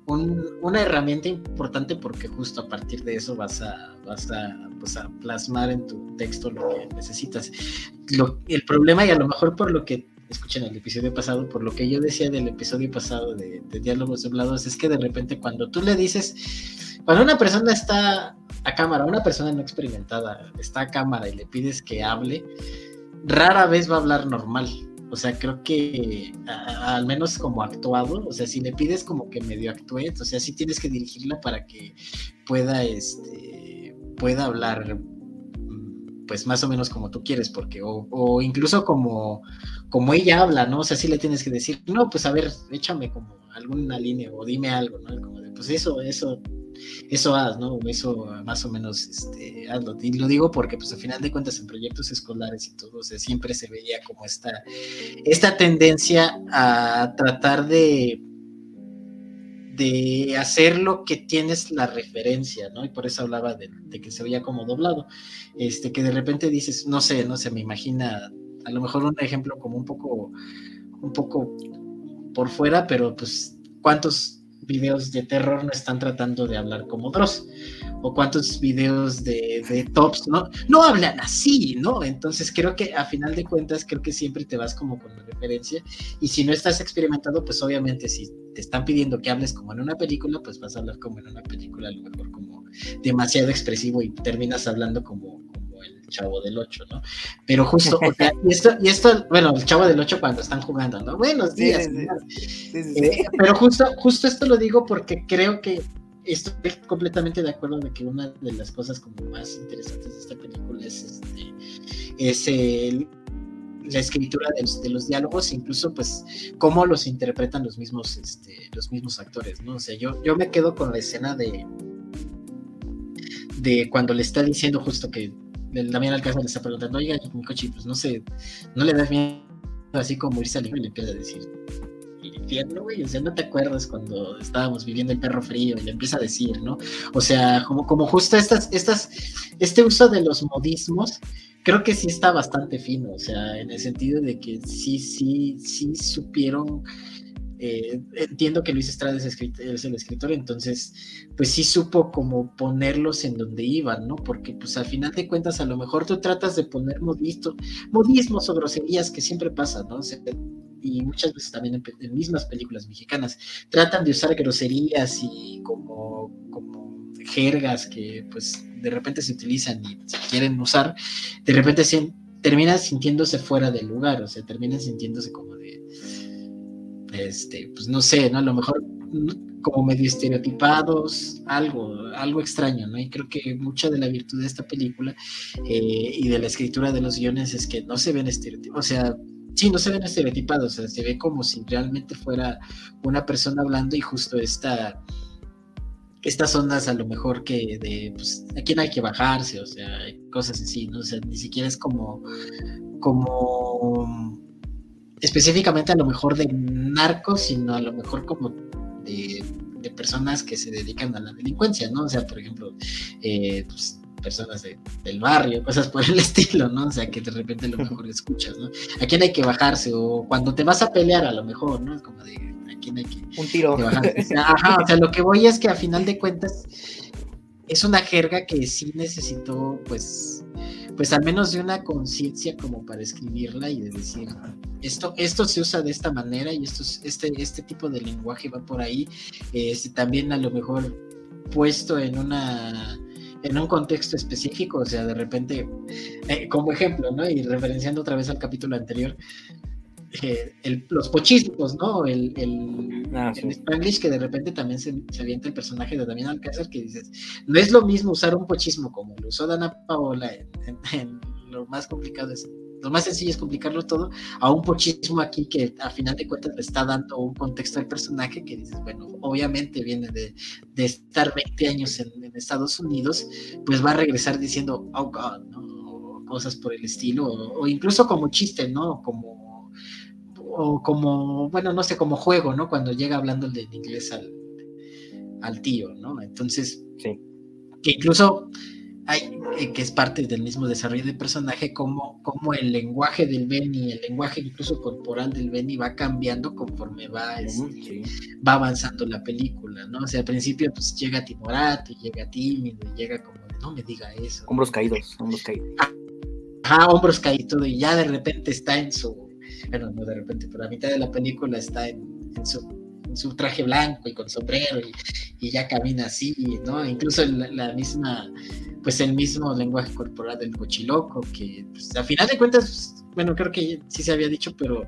una herramienta importante porque justo a partir de eso vas a, vas a, pues a plasmar en tu texto lo que necesitas. Lo, el problema, y a lo mejor por lo que escuchen el episodio pasado, por lo que yo decía del episodio pasado de, diálogos hablados, es que de repente cuando tú le dices, cuando una persona está a cámara, una persona no experimentada está a cámara y le pides que hable, rara vez va a hablar normal. O sea, creo que al menos como actuado, o sea, si le pides como que medio actúe, o sea, sí tienes que dirigirla para que pueda, este, pueda hablar, pues más o menos como tú quieres, porque, o, o incluso como, como ella habla, ¿no? O sea, sí le tienes que decir, no, pues a ver, échame como alguna línea o dime algo, ¿no? Como de, pues eso, eso eso haz, ¿no? Eso más o menos este, hazlo. Y lo digo porque, pues, al final de cuentas, en proyectos escolares y todo, siempre se veía como esta, esta tendencia a tratar de de hacer lo que tienes la referencia, ¿no? Y por eso hablaba de, que se veía como doblado. Este, que de repente dices, no sé, no sé, me imagina, a lo mejor un ejemplo como un poco, un poco por fuera, pero pues, ¿cuántos videos de terror no están tratando de hablar como Dross, o cuántos videos de, tops no, no hablan así, ¿no? Entonces creo que a final de cuentas, creo que siempre te vas como con la referencia, y si no estás experimentado, pues obviamente si te están pidiendo que hables como en una película, pues vas a hablar como en una película, a lo mejor como demasiado expresivo y terminas hablando como Chavo del 8, ¿no? Pero justo, o sea, y esto, y esto, bueno, el Chavo del 8 cuando están jugando, ¿no? Buenos días. Eh, pero justo, justo esto lo digo porque creo que estoy completamente de acuerdo de que una de las cosas como más interesantes de esta película es, este, es el, la escritura de los, diálogos, incluso pues cómo los interpretan los mismos, este, los mismos actores, ¿no? O sea, yo, yo me quedo con la escena de, de cuando le está diciendo justo que Damián Alcázar le está preguntando, oiga, mi coche, pues no sé, no le das miedo así como irse al y le empieza a decir, infierno, güey, o sea, no te acuerdas cuando estábamos viviendo el perro frío y le empieza a decir, ¿no? O sea, como, como justo estas, estas, este uso de los modismos, creo que sí está bastante fino, o sea, en el sentido de que sí, sí, sí supieron eh, entiendo que Luis Estrada es, el escritor, entonces, pues sí supo como ponerlos en donde iban, ¿no? Porque pues al final de cuentas a lo mejor tú tratas de poner modismo, modismos o groserías que siempre pasa, ¿no? y muchas veces también en, mismas películas mexicanas tratan de usar groserías y como, como jergas que pues de repente se utilizan y se quieren usar, de repente se, terminan sintiéndose fuera del lugar, o sea, terminan sintiéndose como de este, pues no sé, ¿no? A lo mejor como medio estereotipados, algo, algo extraño, ¿no? Y creo que mucha de la virtud de esta película eh, y de la escritura de los guiones es que no se ven estereotipados, o sea, sí, no se ven estereotipados, o sea, se ve como si realmente fuera una persona hablando y justo esta, estas ondas a lo mejor que de, pues, a quién hay que bajarse, o sea, cosas así, ¿no? O sea, ni siquiera es como, como específicamente a lo mejor de narcos, sino a lo mejor como de, personas que se dedican a la delincuencia, ¿no? O sea, por ejemplo, eh, pues, personas del barrio, cosas por el estilo, ¿no? O sea, que de repente a lo mejor escuchas, ¿no? ¿A quién hay que bajarse? O cuando te vas a pelear, a lo mejor, ¿no? Es como de, ¿a quién hay que... Un tiro. ajá, o sea, lo que voy es que a final de cuentas es una jerga que sí necesitó, pues, pues al menos de una conciencia como para escribirla y de decir, esto, esto se usa de esta manera y esto, este, este tipo de lenguaje va por ahí, este, también a lo mejor puesto en una en un contexto específico, o sea, de repente, eh, como ejemplo, ¿no? Y referenciando otra vez al capítulo anterior, eh, los pochismos, ¿no? El, el ah, en Spanglish que de repente también se, avienta el personaje de Damián Alcázar que dices, no es lo mismo usar un pochismo como lo usó Dana Paola en, lo más complicado es lo más sencillo es complicarlo todo a un pochismo aquí que a final de cuentas le está dando un contexto al personaje que dices, bueno, obviamente viene de, de estar 20 años en, Estados Unidos, pues va a regresar diciendo, oh God, ¿no? O cosas por el estilo, o, o incluso como chiste, ¿no? Como o como, bueno, no sé, como juego, ¿no? Cuando llega hablando en inglés al, al tío, ¿no? Entonces, sí. que incluso hay, eh, que es parte del mismo desarrollo de personaje, como, como el lenguaje del Benny, el lenguaje incluso corporal del Benny va cambiando conforme va, este, va avanzando la película, ¿no? O sea, al principio pues llega timorato, llega tímido, llega como, no me diga eso. Hombros caídos, hombros caídos. Ajá, hombros caídos, y ya de repente está en su, bueno, no de repente, pero a mitad de la película está en, su traje blanco y con sombrero y, ya camina así, ¿no? Incluso la misma pues el mismo lenguaje corporal del cochiloco, que pues, a final de cuentas, bueno, creo que sí se había dicho, pero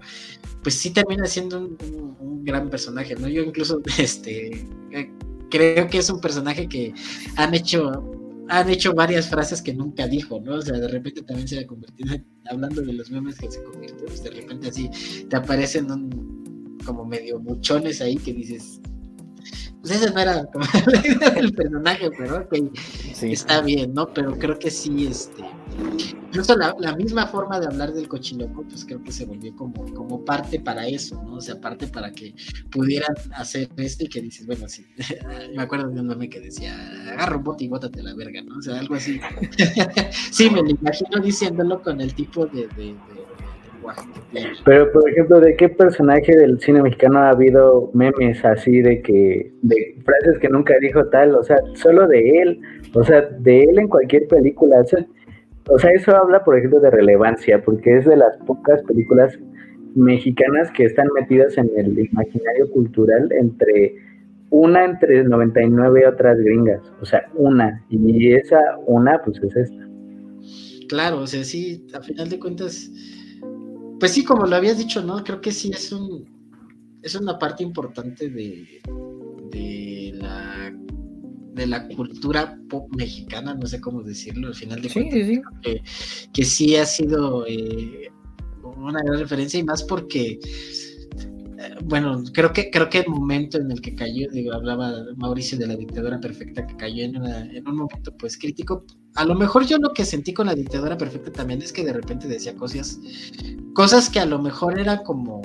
pues sí termina siendo un, gran personaje, ¿no? Yo incluso, este, eh, creo que es un personaje que han hecho han hecho varias frases que nunca dijo, ¿no? O sea, de repente también se ha convertido, hablando de los memes que se convirtió, pues de repente así te aparecen como medio buchones ahí que dices, pues esa no era como la idea del personaje, pero está bien, ¿no? Pero creo que sí, este, incluso la, misma forma de hablar del cochiloco, pues creo que se volvió como, como parte para eso, ¿no? O sea, parte para que pudieran hacer esto y que dices, bueno, sí, me acuerdo de un meme que decía, agarra un bote y bótate la verga, ¿no? O sea, algo así. sí, me lo imagino diciéndolo con el tipo de pero, por ejemplo, ¿de qué personaje del cine mexicano ha habido memes así de que, de frases que nunca dijo tal? O sea, solo de él, o sea, de él en cualquier película. O sea, eso habla, por ejemplo, de relevancia, porque es de las pocas películas mexicanas que están metidas en el imaginario cultural entre una entre 99 y otras gringas, o sea, una, y esa una, pues es esta. Claro, o sea, sí, a final de cuentas, pues sí, como lo habías dicho, ¿no? Creo que sí es un es una parte importante de, de la de la cultura pop mexicana, no sé cómo decirlo, al final de cuentas, sí, Que, que, sí ha sido eh, una gran referencia y más porque bueno, creo que, creo que el momento en el que cayó, digo, hablaba Mauricio de la dictadura perfecta, que cayó en, en un momento pues crítico. A lo mejor yo lo que sentí con la dictadura perfecta también es que de repente decía cosas, cosas que a lo mejor era como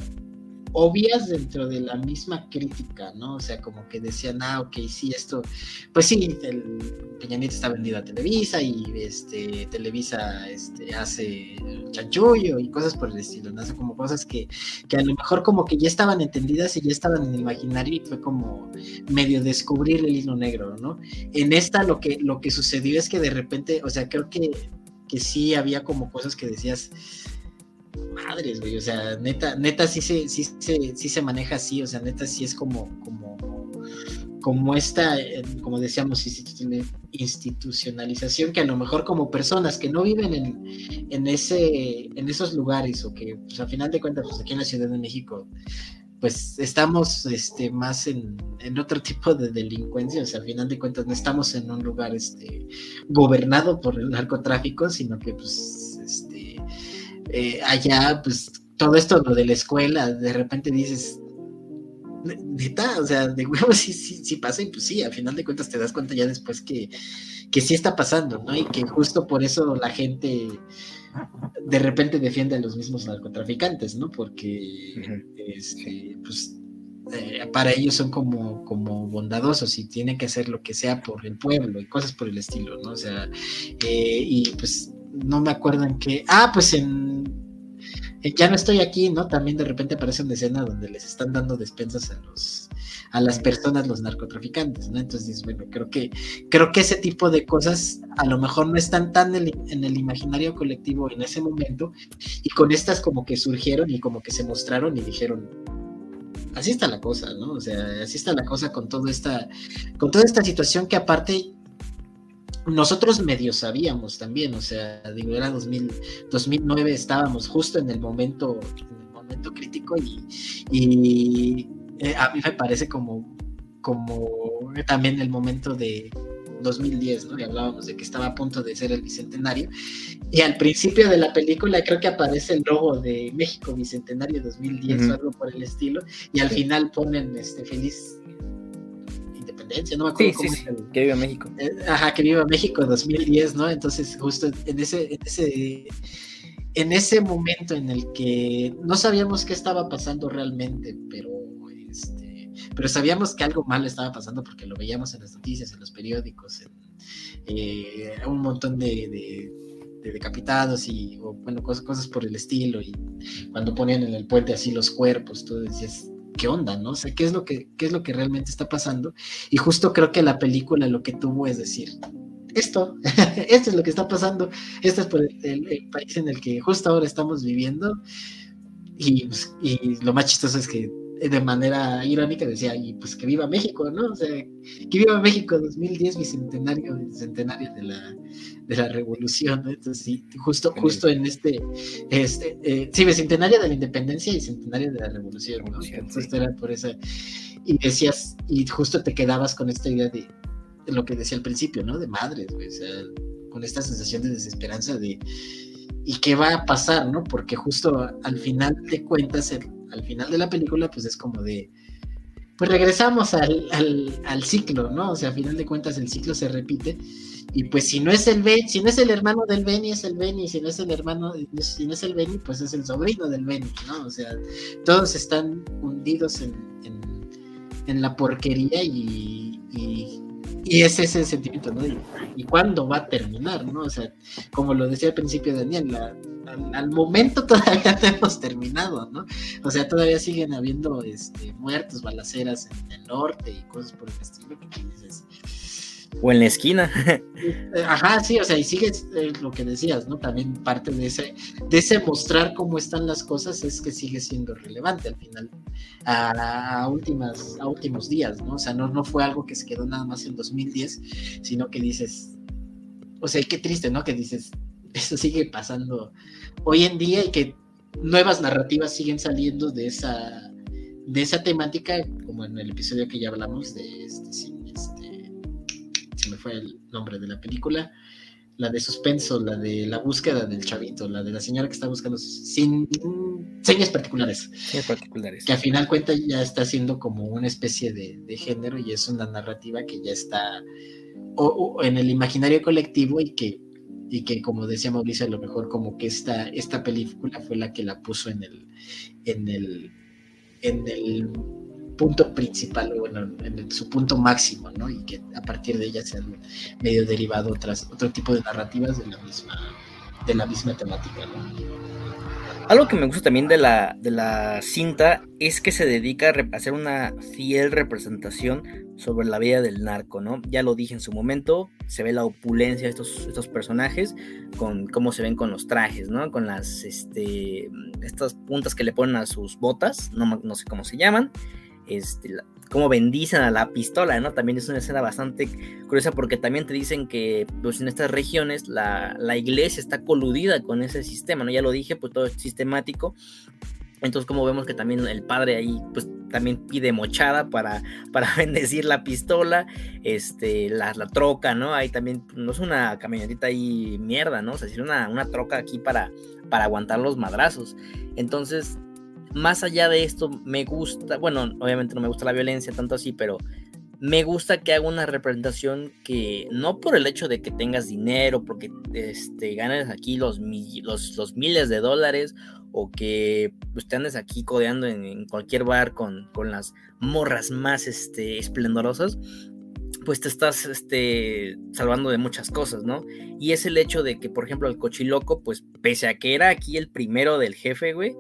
obvias dentro de la misma crítica, ¿no? O sea, como que decían, ah, ok, sí, esto, pues sí, el Peña está vendido a Televisa y este, Televisa este, hace chanchullo y cosas por el estilo, ¿no? O como cosas que, que a lo mejor como que ya estaban entendidas y ya estaban en el imaginario y fue como medio descubrir el hilo negro, ¿no? En esta lo que, lo que sucedió es que de repente, o sea, creo que, que sí había como cosas que decías, madres, güey, o sea, neta, neta sí se, sí, se, sí se maneja así, o sea, neta sí es como, como, como esta, eh, como decíamos, institucionalización que a lo mejor como personas que no viven en, en ese, en esos lugares o que, pues, a final de cuentas, pues aquí en la Ciudad de México, pues estamos este, más en, en, otro tipo de delincuencia, o sea, a final de cuentas no estamos en un lugar este, gobernado por el narcotráfico, sino que pues eh, allá, pues todo esto, lo de la escuela, de repente dices, neta, o sea, de huevo sí, sí, sí pasa y pues sí, al final de cuentas te das cuenta ya después que, que sí está pasando, ¿no? Y que justo por eso la gente de repente defiende a los mismos narcotraficantes, ¿no? Porque, este, pues, eh, para ellos son como, como bondadosos y tienen que hacer lo que sea por el pueblo y cosas por el estilo, ¿no? O sea, eh, y pues no me acuerdo en qué. Ah, pues en, Ya no estoy aquí, ¿no? También de repente aparece una escena donde les están dando despensas a los a las personas, los narcotraficantes, ¿no? Entonces, bueno, creo que, creo que ese tipo de cosas a lo mejor no están tan en el imaginario colectivo en ese momento, y con estas como que surgieron y como que se mostraron y dijeron, así está la cosa, ¿no? O sea, así está la cosa con toda esta, con toda esta situación que aparte nosotros medio sabíamos también, o sea, digo, era 2000, 2009, estábamos justo en el momento, en el momento crítico y, eh, a mí me parece como, como también el momento de 2010, ¿no? Y hablábamos de que estaba a punto de ser el bicentenario. Y al principio de la película creo que aparece el logo de México Bicentenario 2010 o algo por el estilo. Y al final ponen este feliz no me acuerdo cómo que viva México. Eh, ajá, que viva México 2010, ¿no? Entonces, justo en ese, en ese, en ese momento en el que no sabíamos qué estaba pasando realmente, pero este, pero sabíamos que algo malo estaba pasando porque lo veíamos en las noticias, en los periódicos, eh, un montón de, decapitados y, bueno, cosas, cosas por el estilo. Y cuando ponían en el puente así los cuerpos, tú decías, ¿qué onda, no? O sea, ¿qué es lo que, qué es lo que realmente está pasando? Y justo creo que la película lo que tuvo es decir, esto, esto es lo que está pasando, este es el, país en el que justo ahora estamos viviendo. Y, y lo más chistoso es que de manera irónica decía, y pues que viva México, ¿no? O sea, que viva México 2010, bicentenario, bicentenario de la, de la revolución, ¿no? Entonces, sí, justo, justo en este, este eh, sí, bicentenario de la independencia y centenario de la revolución, ¿no? Entonces, era por esa, y decías, y justo te quedabas con esta idea de, lo que decía al principio, ¿no? De madres, güey, o sea, con esta sensación de desesperanza de, ¿y qué va a pasar, no? Porque justo al final de cuentas, al final de la película, pues es como de, pues regresamos al, al, ciclo, ¿no? O sea, al final de cuentas el ciclo se repite. Y pues si no es el Ben, si no es el hermano del Benny, es el Benny, si no es el hermano, si no es el Benny, pues es el sobrino del Benny, ¿no? O sea, todos están hundidos en, en, la porquería y, y y es ese sentimiento, ¿no? Y, cuándo va a terminar, ¿no? O sea, como lo decía al principio Daniel, al, momento todavía no hemos terminado, ¿no? O sea, todavía siguen habiendo este, muertos, balaceras en el norte y cosas por el estilo que dices, o en la esquina. Ajá, sí, o sea, y sigues eh, lo que decías, ¿no? También parte de ese, de ese mostrar cómo están las cosas es que sigue siendo relevante al final, a, últimas, a últimos días, ¿no? O sea, no, no fue algo que se quedó nada más en 2010, sino que dices, o sea, qué triste, ¿no? Que dices, eso sigue pasando hoy en día y que nuevas narrativas siguen saliendo de esa de esa temática, como en el episodio que ya hablamos de este, me fue el nombre de la película, la de suspenso, la de la búsqueda del chavito, la de la señora que está buscando sin señas particulares. Señas particulares. Que al final cuenta ya está siendo como una especie de, género y es una narrativa que ya está en el imaginario colectivo y que, y que como decía Mauricio, a lo mejor como que esta, esta película fue la que la puso en el, en el, en el punto principal, o bueno, en su punto máximo, ¿no? Y que a partir de ella se han medio derivado otras, otro tipo de narrativas de la misma, de la misma temática, ¿no? Algo que me gusta también de la, de la cinta es que se dedica a hacer una fiel representación sobre la vida del narco, ¿no? Ya lo dije en su momento, se ve la opulencia de estos, estos personajes, con cómo se ven con los trajes, ¿no? Con las, este, estas puntas que le ponen a sus botas, no, no sé cómo se llaman, este, cómo bendicen a la pistola, ¿no? También es una escena bastante curiosa porque también te dicen que pues, en estas regiones la, iglesia está coludida con ese sistema, ¿no? Ya lo dije, pues todo es sistemático. Entonces, como vemos que también el padre ahí, pues también pide mochada para, para bendecir la pistola, este, la, la troca, ¿no? Ahí también, no es una camionetita ahí mierda, ¿no? O sea, es una, una troca aquí para, para aguantar los madrazos. Entonces, más allá de esto, me gusta, bueno, obviamente no me gusta la violencia tanto así, pero me gusta que haga una representación que no por el hecho de que tengas dinero, porque este, ganes aquí los, los, miles de dólares o que pues, andes aquí codeando en, cualquier bar con, con, las morras más este, esplendorosas, pues te estás este, salvando de muchas cosas, ¿no? Y es el hecho de que, por ejemplo, el cochiloco, pues pese a que era aquí el primero del jefe, güey,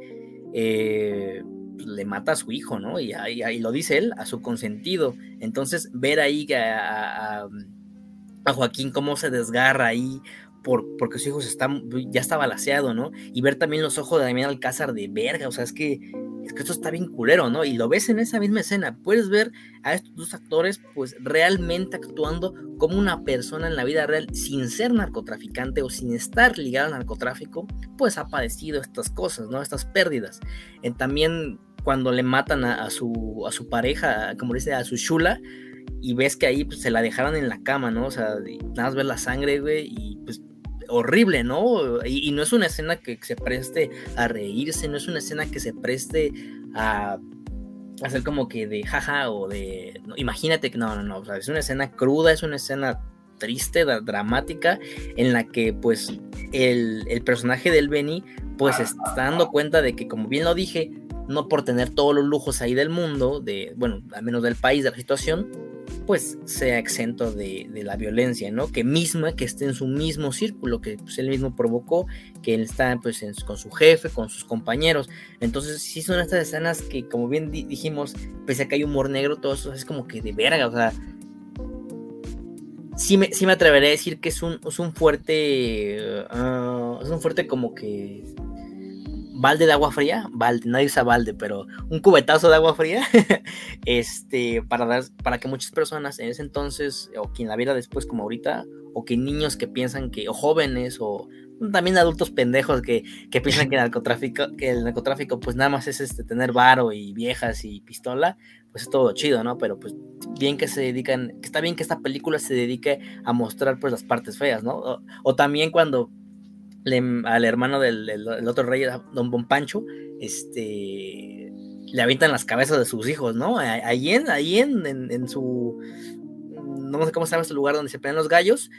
eh, pues, le mata a su hijo, ¿no? Y ahí, lo dice él, a su consentido. Entonces, ver ahí a, a, Joaquín cómo se desgarra ahí por, porque su hijo está, ya está balaseado, ¿no? Y ver también los ojos de Damián Alcázar de verga, o sea, es que que esto está bien culero, ¿no? Y lo ves en esa misma escena, puedes ver a estos dos actores pues realmente actuando como una persona en la vida real sin ser narcotraficante o sin estar ligado al narcotráfico, pues ha padecido estas cosas, ¿no? Estas pérdidas. Eh, también cuando le matan a, su, a su pareja, como dice, a su chula, y ves que ahí pues, se la dejaron en la cama, ¿no? O sea, nada más ver la sangre, güey, y pues horrible, ¿no? Y, no es una escena que se preste a reírse, no es una escena que se preste a hacer como que de jaja o de... imagínate que no, no, no, o sea, es una escena cruda, es una escena triste, dramática, en la que pues el, el personaje del Benny pues está dando cuenta de que como bien lo dije, no por tener todos los lujos ahí del mundo, de, bueno, al menos del país, de la situación, pues sea exento de, la violencia, ¿no? Que misma, que esté en su mismo círculo, que pues, él mismo provocó, que él está pues con su jefe, con sus compañeros. Entonces sí son estas escenas que, como bien dijimos, pese a que hay humor negro, todo eso es como que de verga, o sea... Sí me, sí me atreveré a decir que es un, es un fuerte... Ah, es un fuerte como que balde de agua fría, balde, nadie usa balde, pero un cubetazo de agua fría, este, para, dar, para que muchas personas en ese entonces, o quien la viera después como ahorita, o que niños que piensan que, o jóvenes, o también adultos pendejos que, que piensan que el narcotráfico, que el narcotráfico pues nada más es este tener varo y viejas y pistola, pues es todo chido, ¿no? Pero pues bien que se dedican, que está bien que esta película se dedique a mostrar pues las partes feas, ¿no? o también cuando al hermano del, otro rey, don Bon Pancho, este, le avientan las cabezas de sus hijos, ¿no? Ahí en, ahí en, en, su, no sé cómo se llama este lugar donde se pelean los gallos,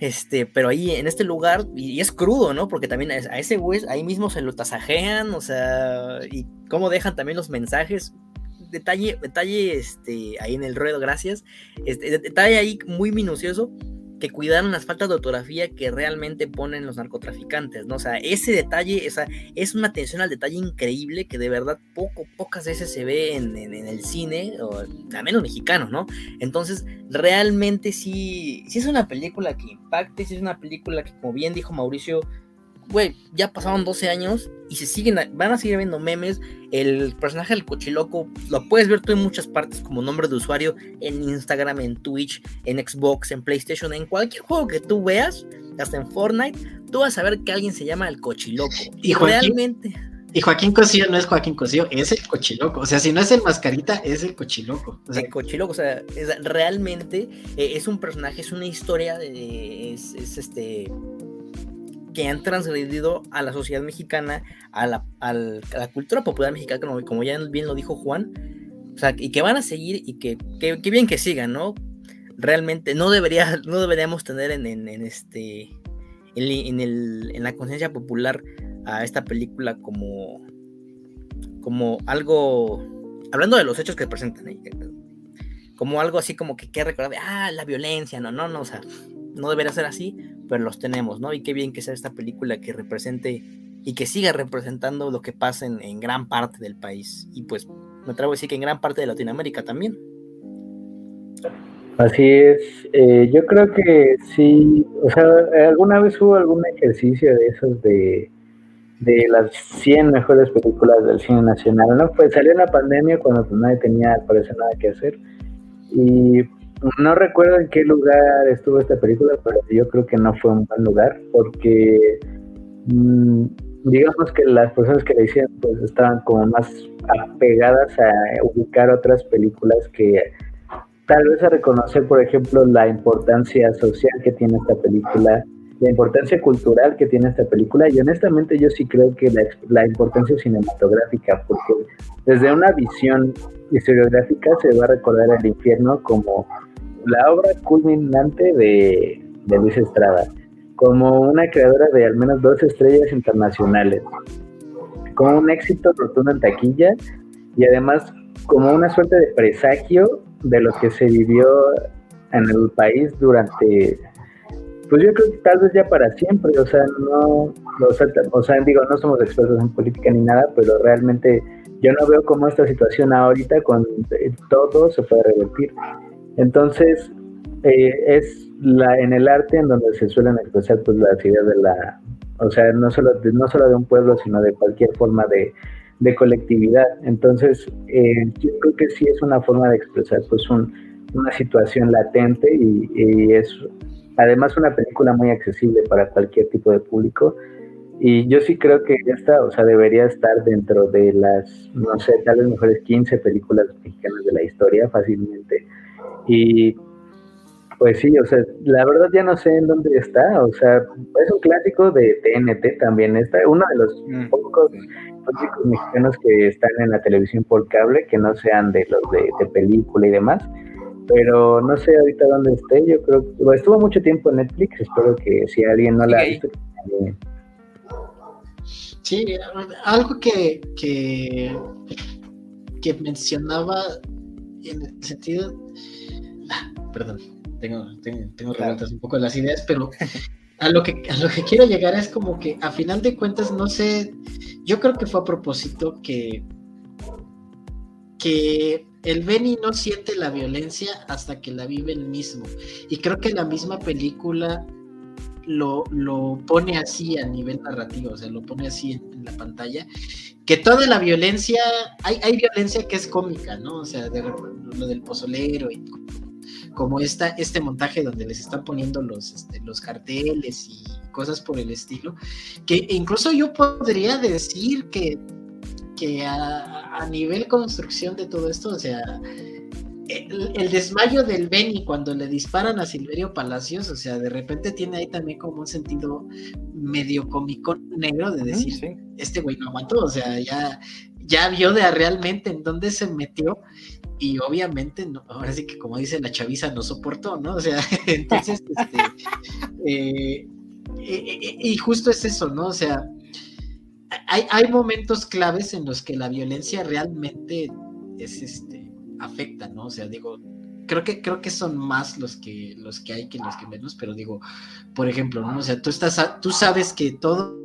este, pero ahí en este lugar, y, es crudo, ¿no? Porque también a ese güey ahí mismo se lo tasajean, o sea, y cómo dejan también los mensajes. Detalle, detalle, este, ahí en el ruedo, gracias. Este, detalle ahí muy minucioso que cuidaron las faltas de ortografía que realmente ponen los narcotraficantes, ¿no? O sea, ese detalle, esa, es una atención al detalle increíble que de verdad poco, pocas veces se ve en, el cine, o al menos mexicano, ¿no? Entonces, realmente sí, sí es una película que impacte, sí es una película que, como bien dijo Mauricio, güey, ya pasaron 12 años y se siguen, van a seguir viendo memes. El personaje del cochiloco lo puedes ver tú en muchas partes como nombre de usuario, en Instagram, en Twitch, en Xbox, en PlayStation, en cualquier juego que tú veas, hasta en Fortnite, tú vas a ver que alguien se llama el cochiloco. Y, realmente. Y Joaquín Cosío no es Joaquín Cosío, es el cochiloco. O sea, si no es el mascarita, es el cochiloco. el cochiloco, o sea, realmente eh, es un personaje, es una historia, de, es este que han transgredido a la sociedad mexicana, a la, cultura popular mexicana, como, ya bien lo dijo Juan, o sea, y que van a seguir y que, bien que sigan, ¿no? Realmente no, debería, no deberíamos tener en, este, en, el, en la conciencia popular a esta película como, como algo, hablando de los hechos que presentan, ¿eh? como algo así como que que recordar, ah, la violencia, no, no, no, o sea, no debería ser así, pero los tenemos, ¿no? Y qué bien que sea esta película que represente y que siga representando lo que pasa en, gran parte del país. Y pues me atrevo a decir que en gran parte de Latinoamérica también. Así es, eh, yo creo que sí, o sea, alguna vez hubo algún ejercicio de esos de, de las 100 mejores películas del cine nacional, ¿no? Pues salió la pandemia cuando nadie tenía, parece, nada que hacer. Y no recuerdo en qué lugar estuvo esta película, pero yo creo que no fue un buen lugar porque mm, digamos que las personas que la hicieron pues estaban como más apegadas a ubicar otras películas que tal vez a reconocer, por ejemplo, la importancia social que tiene esta película, la importancia cultural que tiene esta película y honestamente yo sí creo que la, la importancia cinematográfica, porque desde una visión historiográfica se va a recordar el infierno como la obra culminante de, Luis Estrada, como una creadora de al menos dos estrellas internacionales, como un éxito rotundo en taquilla y además como una suerte de presagio de lo que se vivió en el país durante, pues yo creo que tal vez ya para siempre, o sea, no, o sea, digo, no somos expertos en política ni nada, pero realmente yo no veo cómo esta situación ahorita con todo se puede revertir. Entonces, eh, es la, en el arte en donde se suelen expresar pues, las ideas de la, o sea, no solo de, no solo de un pueblo, sino de cualquier forma de, colectividad. Entonces, eh, yo creo que sí es una forma de expresar pues una situación latente y, es además una película muy accesible para cualquier tipo de público. Y yo sí creo que esta, o sea, debería estar dentro de las, no sé, tal vez mejores 15 películas mexicanas de la historia fácilmente. Y pues sí, o sea, la verdad ya no sé en dónde está, o sea, es un clásico de TNT también, está uno de los mm, pocos clásicos mexicanos que están en la televisión por cable, que no sean de los de, película y demás, pero no sé ahorita dónde esté, yo creo que estuvo mucho tiempo en Netflix, espero que si alguien no la ha visto, Sí, algo que, que, que mencionaba en el sentido, ah, perdón, tengo, tengo, tengo un poco las ideas, pero a lo que a lo que quiero llegar es como que a final de cuentas no sé, yo creo que fue a propósito que que el Benny no siente la violencia hasta que la vive él mismo. Y creo que la misma película lo, lo pone así a nivel narrativo, o sea, lo pone así en, la pantalla, que toda la violencia, hay, hay violencia que es cómica, ¿no? O sea, lo del pozolero y como esta, este montaje donde les están poniendo los, este, los carteles y cosas por el estilo, que incluso yo podría decir que que a, nivel construcción de todo esto, o sea, el, desmayo del Benny cuando le disparan a Silverio Palacios, o sea, de repente tiene ahí también como un sentido medio cómico negro de decir, este güey no aguantó, o sea, ya, ya vio de realmente en dónde se metió y obviamente, no, ahora sí que como dice la chaviza, no soportó, ¿no? O sea, entonces, este, eh, eh, eh, y justo es eso, ¿no? O sea, hay, momentos claves en los que la violencia realmente es este afecta, ¿no? O sea, digo, creo que creo que son más los que los que hay que los que menos, pero digo, por ejemplo, ¿no? O sea, tú estás tú sabes que todo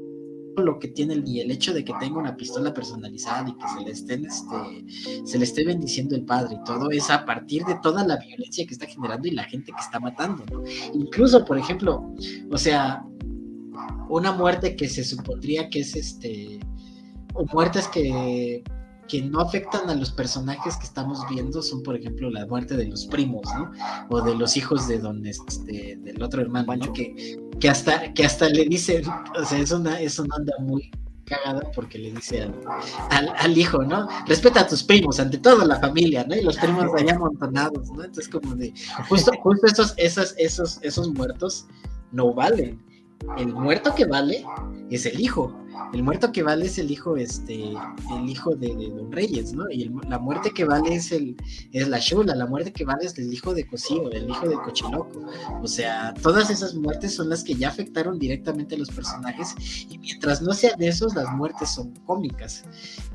lo que tiene y el hecho de que tenga una pistola personalizada y que se le estén este, se le esté bendiciendo el padre y todo es a partir de toda la violencia que está generando y la gente que está matando, ¿no? Incluso, por ejemplo, o sea, una muerte que se supondría que es este, o muertes que, que no afectan a los personajes que estamos viendo son, por ejemplo, la muerte de los primos, ¿no? O de los hijos de don, este, del otro hermano, ¿no? Que, que, hasta, que hasta le dicen, o sea, es una, es una onda muy cagada porque le dice al, al, hijo, ¿no? Respeta a tus primos, ante todo la familia, ¿no? Y los primos allá amontonados, ¿no? Entonces como de, justo, justo esos, esos, esos, esos muertos no valen el muerto que vale es el hijo. El muerto que vale es el hijo, este, el hijo de, Don Reyes, ¿no? Y la muerte que vale es el, es la Shula, la muerte que vale es el hijo de Cosío, el hijo de Cochiloco. O sea, todas esas muertes son las que ya afectaron directamente a los personajes. Y mientras no sean esos, las muertes son cómicas.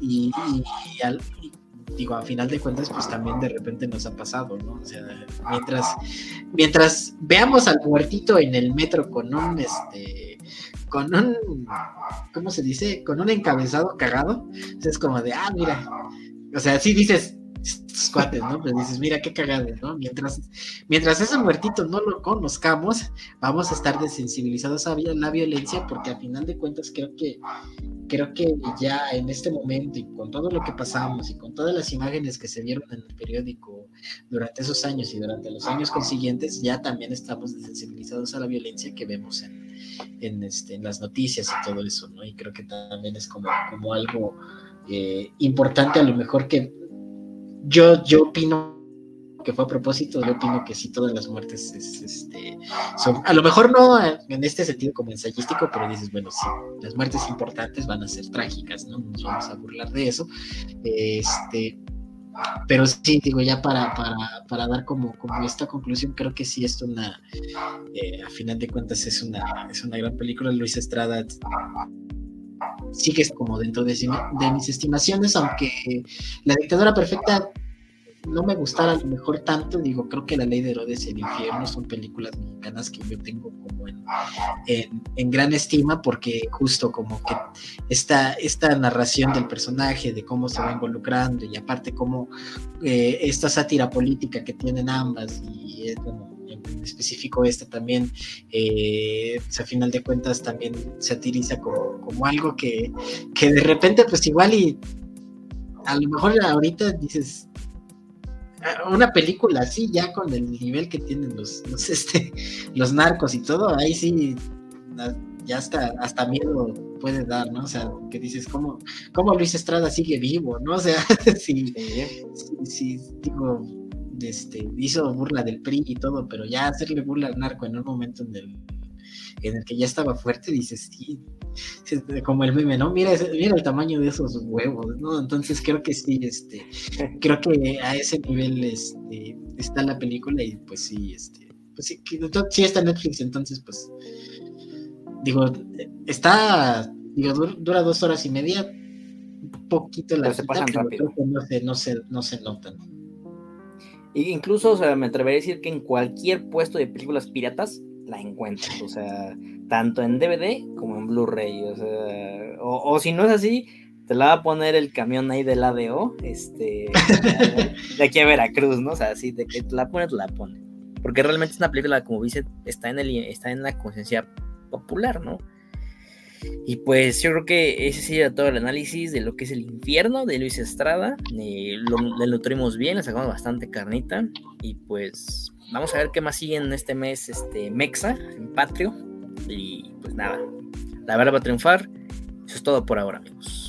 Y, al, digo, a final de cuentas, pues también de repente nos ha pasado, ¿no? O sea, mientras, mientras veamos al muertito en el metro con un, este, con un, ¿cómo se dice? Con un encabezado cagado, es como de, ah, mira, o sea, sí dices, estos cuates, ¿no? Pues dices, mira qué cagado, ¿no? Mientras, mientras ese muertito no lo conozcamos, vamos a estar desensibilizados a la violencia, porque a final de cuentas creo que, creo que ya en este momento y con todo lo que pasamos y con todas las imágenes que se vieron en el periódico durante esos años y durante los años consiguientes, ya también estamos desensibilizados a la violencia que vemos en, en, este, en las noticias y todo eso, ¿no? Y creo que también es como, como algo eh, importante a lo mejor que yo, yo opino que fue a propósito, yo opino que sí, todas las muertes este, son, a lo mejor no en este sentido como ensayístico, pero dices, bueno, sí, las muertes importantes van a ser trágicas, ¿no? Nos vamos a burlar de eso. Este, pero sí, digo, ya para, para, para dar como, como esta conclusión, creo que sí es una, eh, a final de cuentas es una, es una gran película. Luis Estrada sigue como dentro de, mis estimaciones, aunque La Dictadura Perfecta no me gustara a lo mejor tanto, digo, creo que La Ley de Herodes y El Infierno son películas mexicanas que yo tengo como en, gran estima porque justo como que esta, esta narración del personaje, de cómo se va involucrando y aparte como eh, esta sátira política que tienen ambas y es como en específico esta también, eh, pues, a final de cuentas también satiriza como, como algo que, que de repente pues igual y a lo mejor ahorita dices, ah, una película así, ya con el nivel que tienen los, los, este, los narcos y todo, ahí sí, ya hasta, hasta miedo puede dar, ¿no? O sea, que dices, ¿cómo, cómo Luis Estrada sigue vivo, ¿no? O sea, sí, sí, digo, este, hizo burla del PRI y todo, pero ya hacerle burla al narco en un momento en el, en el que ya estaba fuerte, dices, sí, como el meme, ¿no? Mira, mira el tamaño de esos huevos, ¿no? Entonces creo que sí, este, creo que a ese nivel este, está la película y pues sí, este, pues sí, sí está Netflix, entonces pues, digo, está, digo, dura dos horas y media, un poquito la se pasan rápido. no se, no se, no se notan. E incluso, o sea, me atrevería a decir que en cualquier puesto de películas piratas la encuentras, o sea, tanto en DVD como en Blu-ray, o sea, o, si no es así, te la va a poner el camión ahí del ADO, este, de aquí a Veracruz, ¿no? O sea, así de que te la pone, te la pone. Porque realmente es una película, como dice, está en, el, está en la conciencia popular, ¿no? Y pues yo creo que ese sería todo el análisis de lo que es el infierno de Luis Estrada. Eh, lo, tuvimos bien, le sacamos bastante carnita. Y pues vamos a ver qué más sigue en este mes este, Mexa, en Patrio. Y pues nada, la verdad va a triunfar. Eso es todo por ahora, amigos.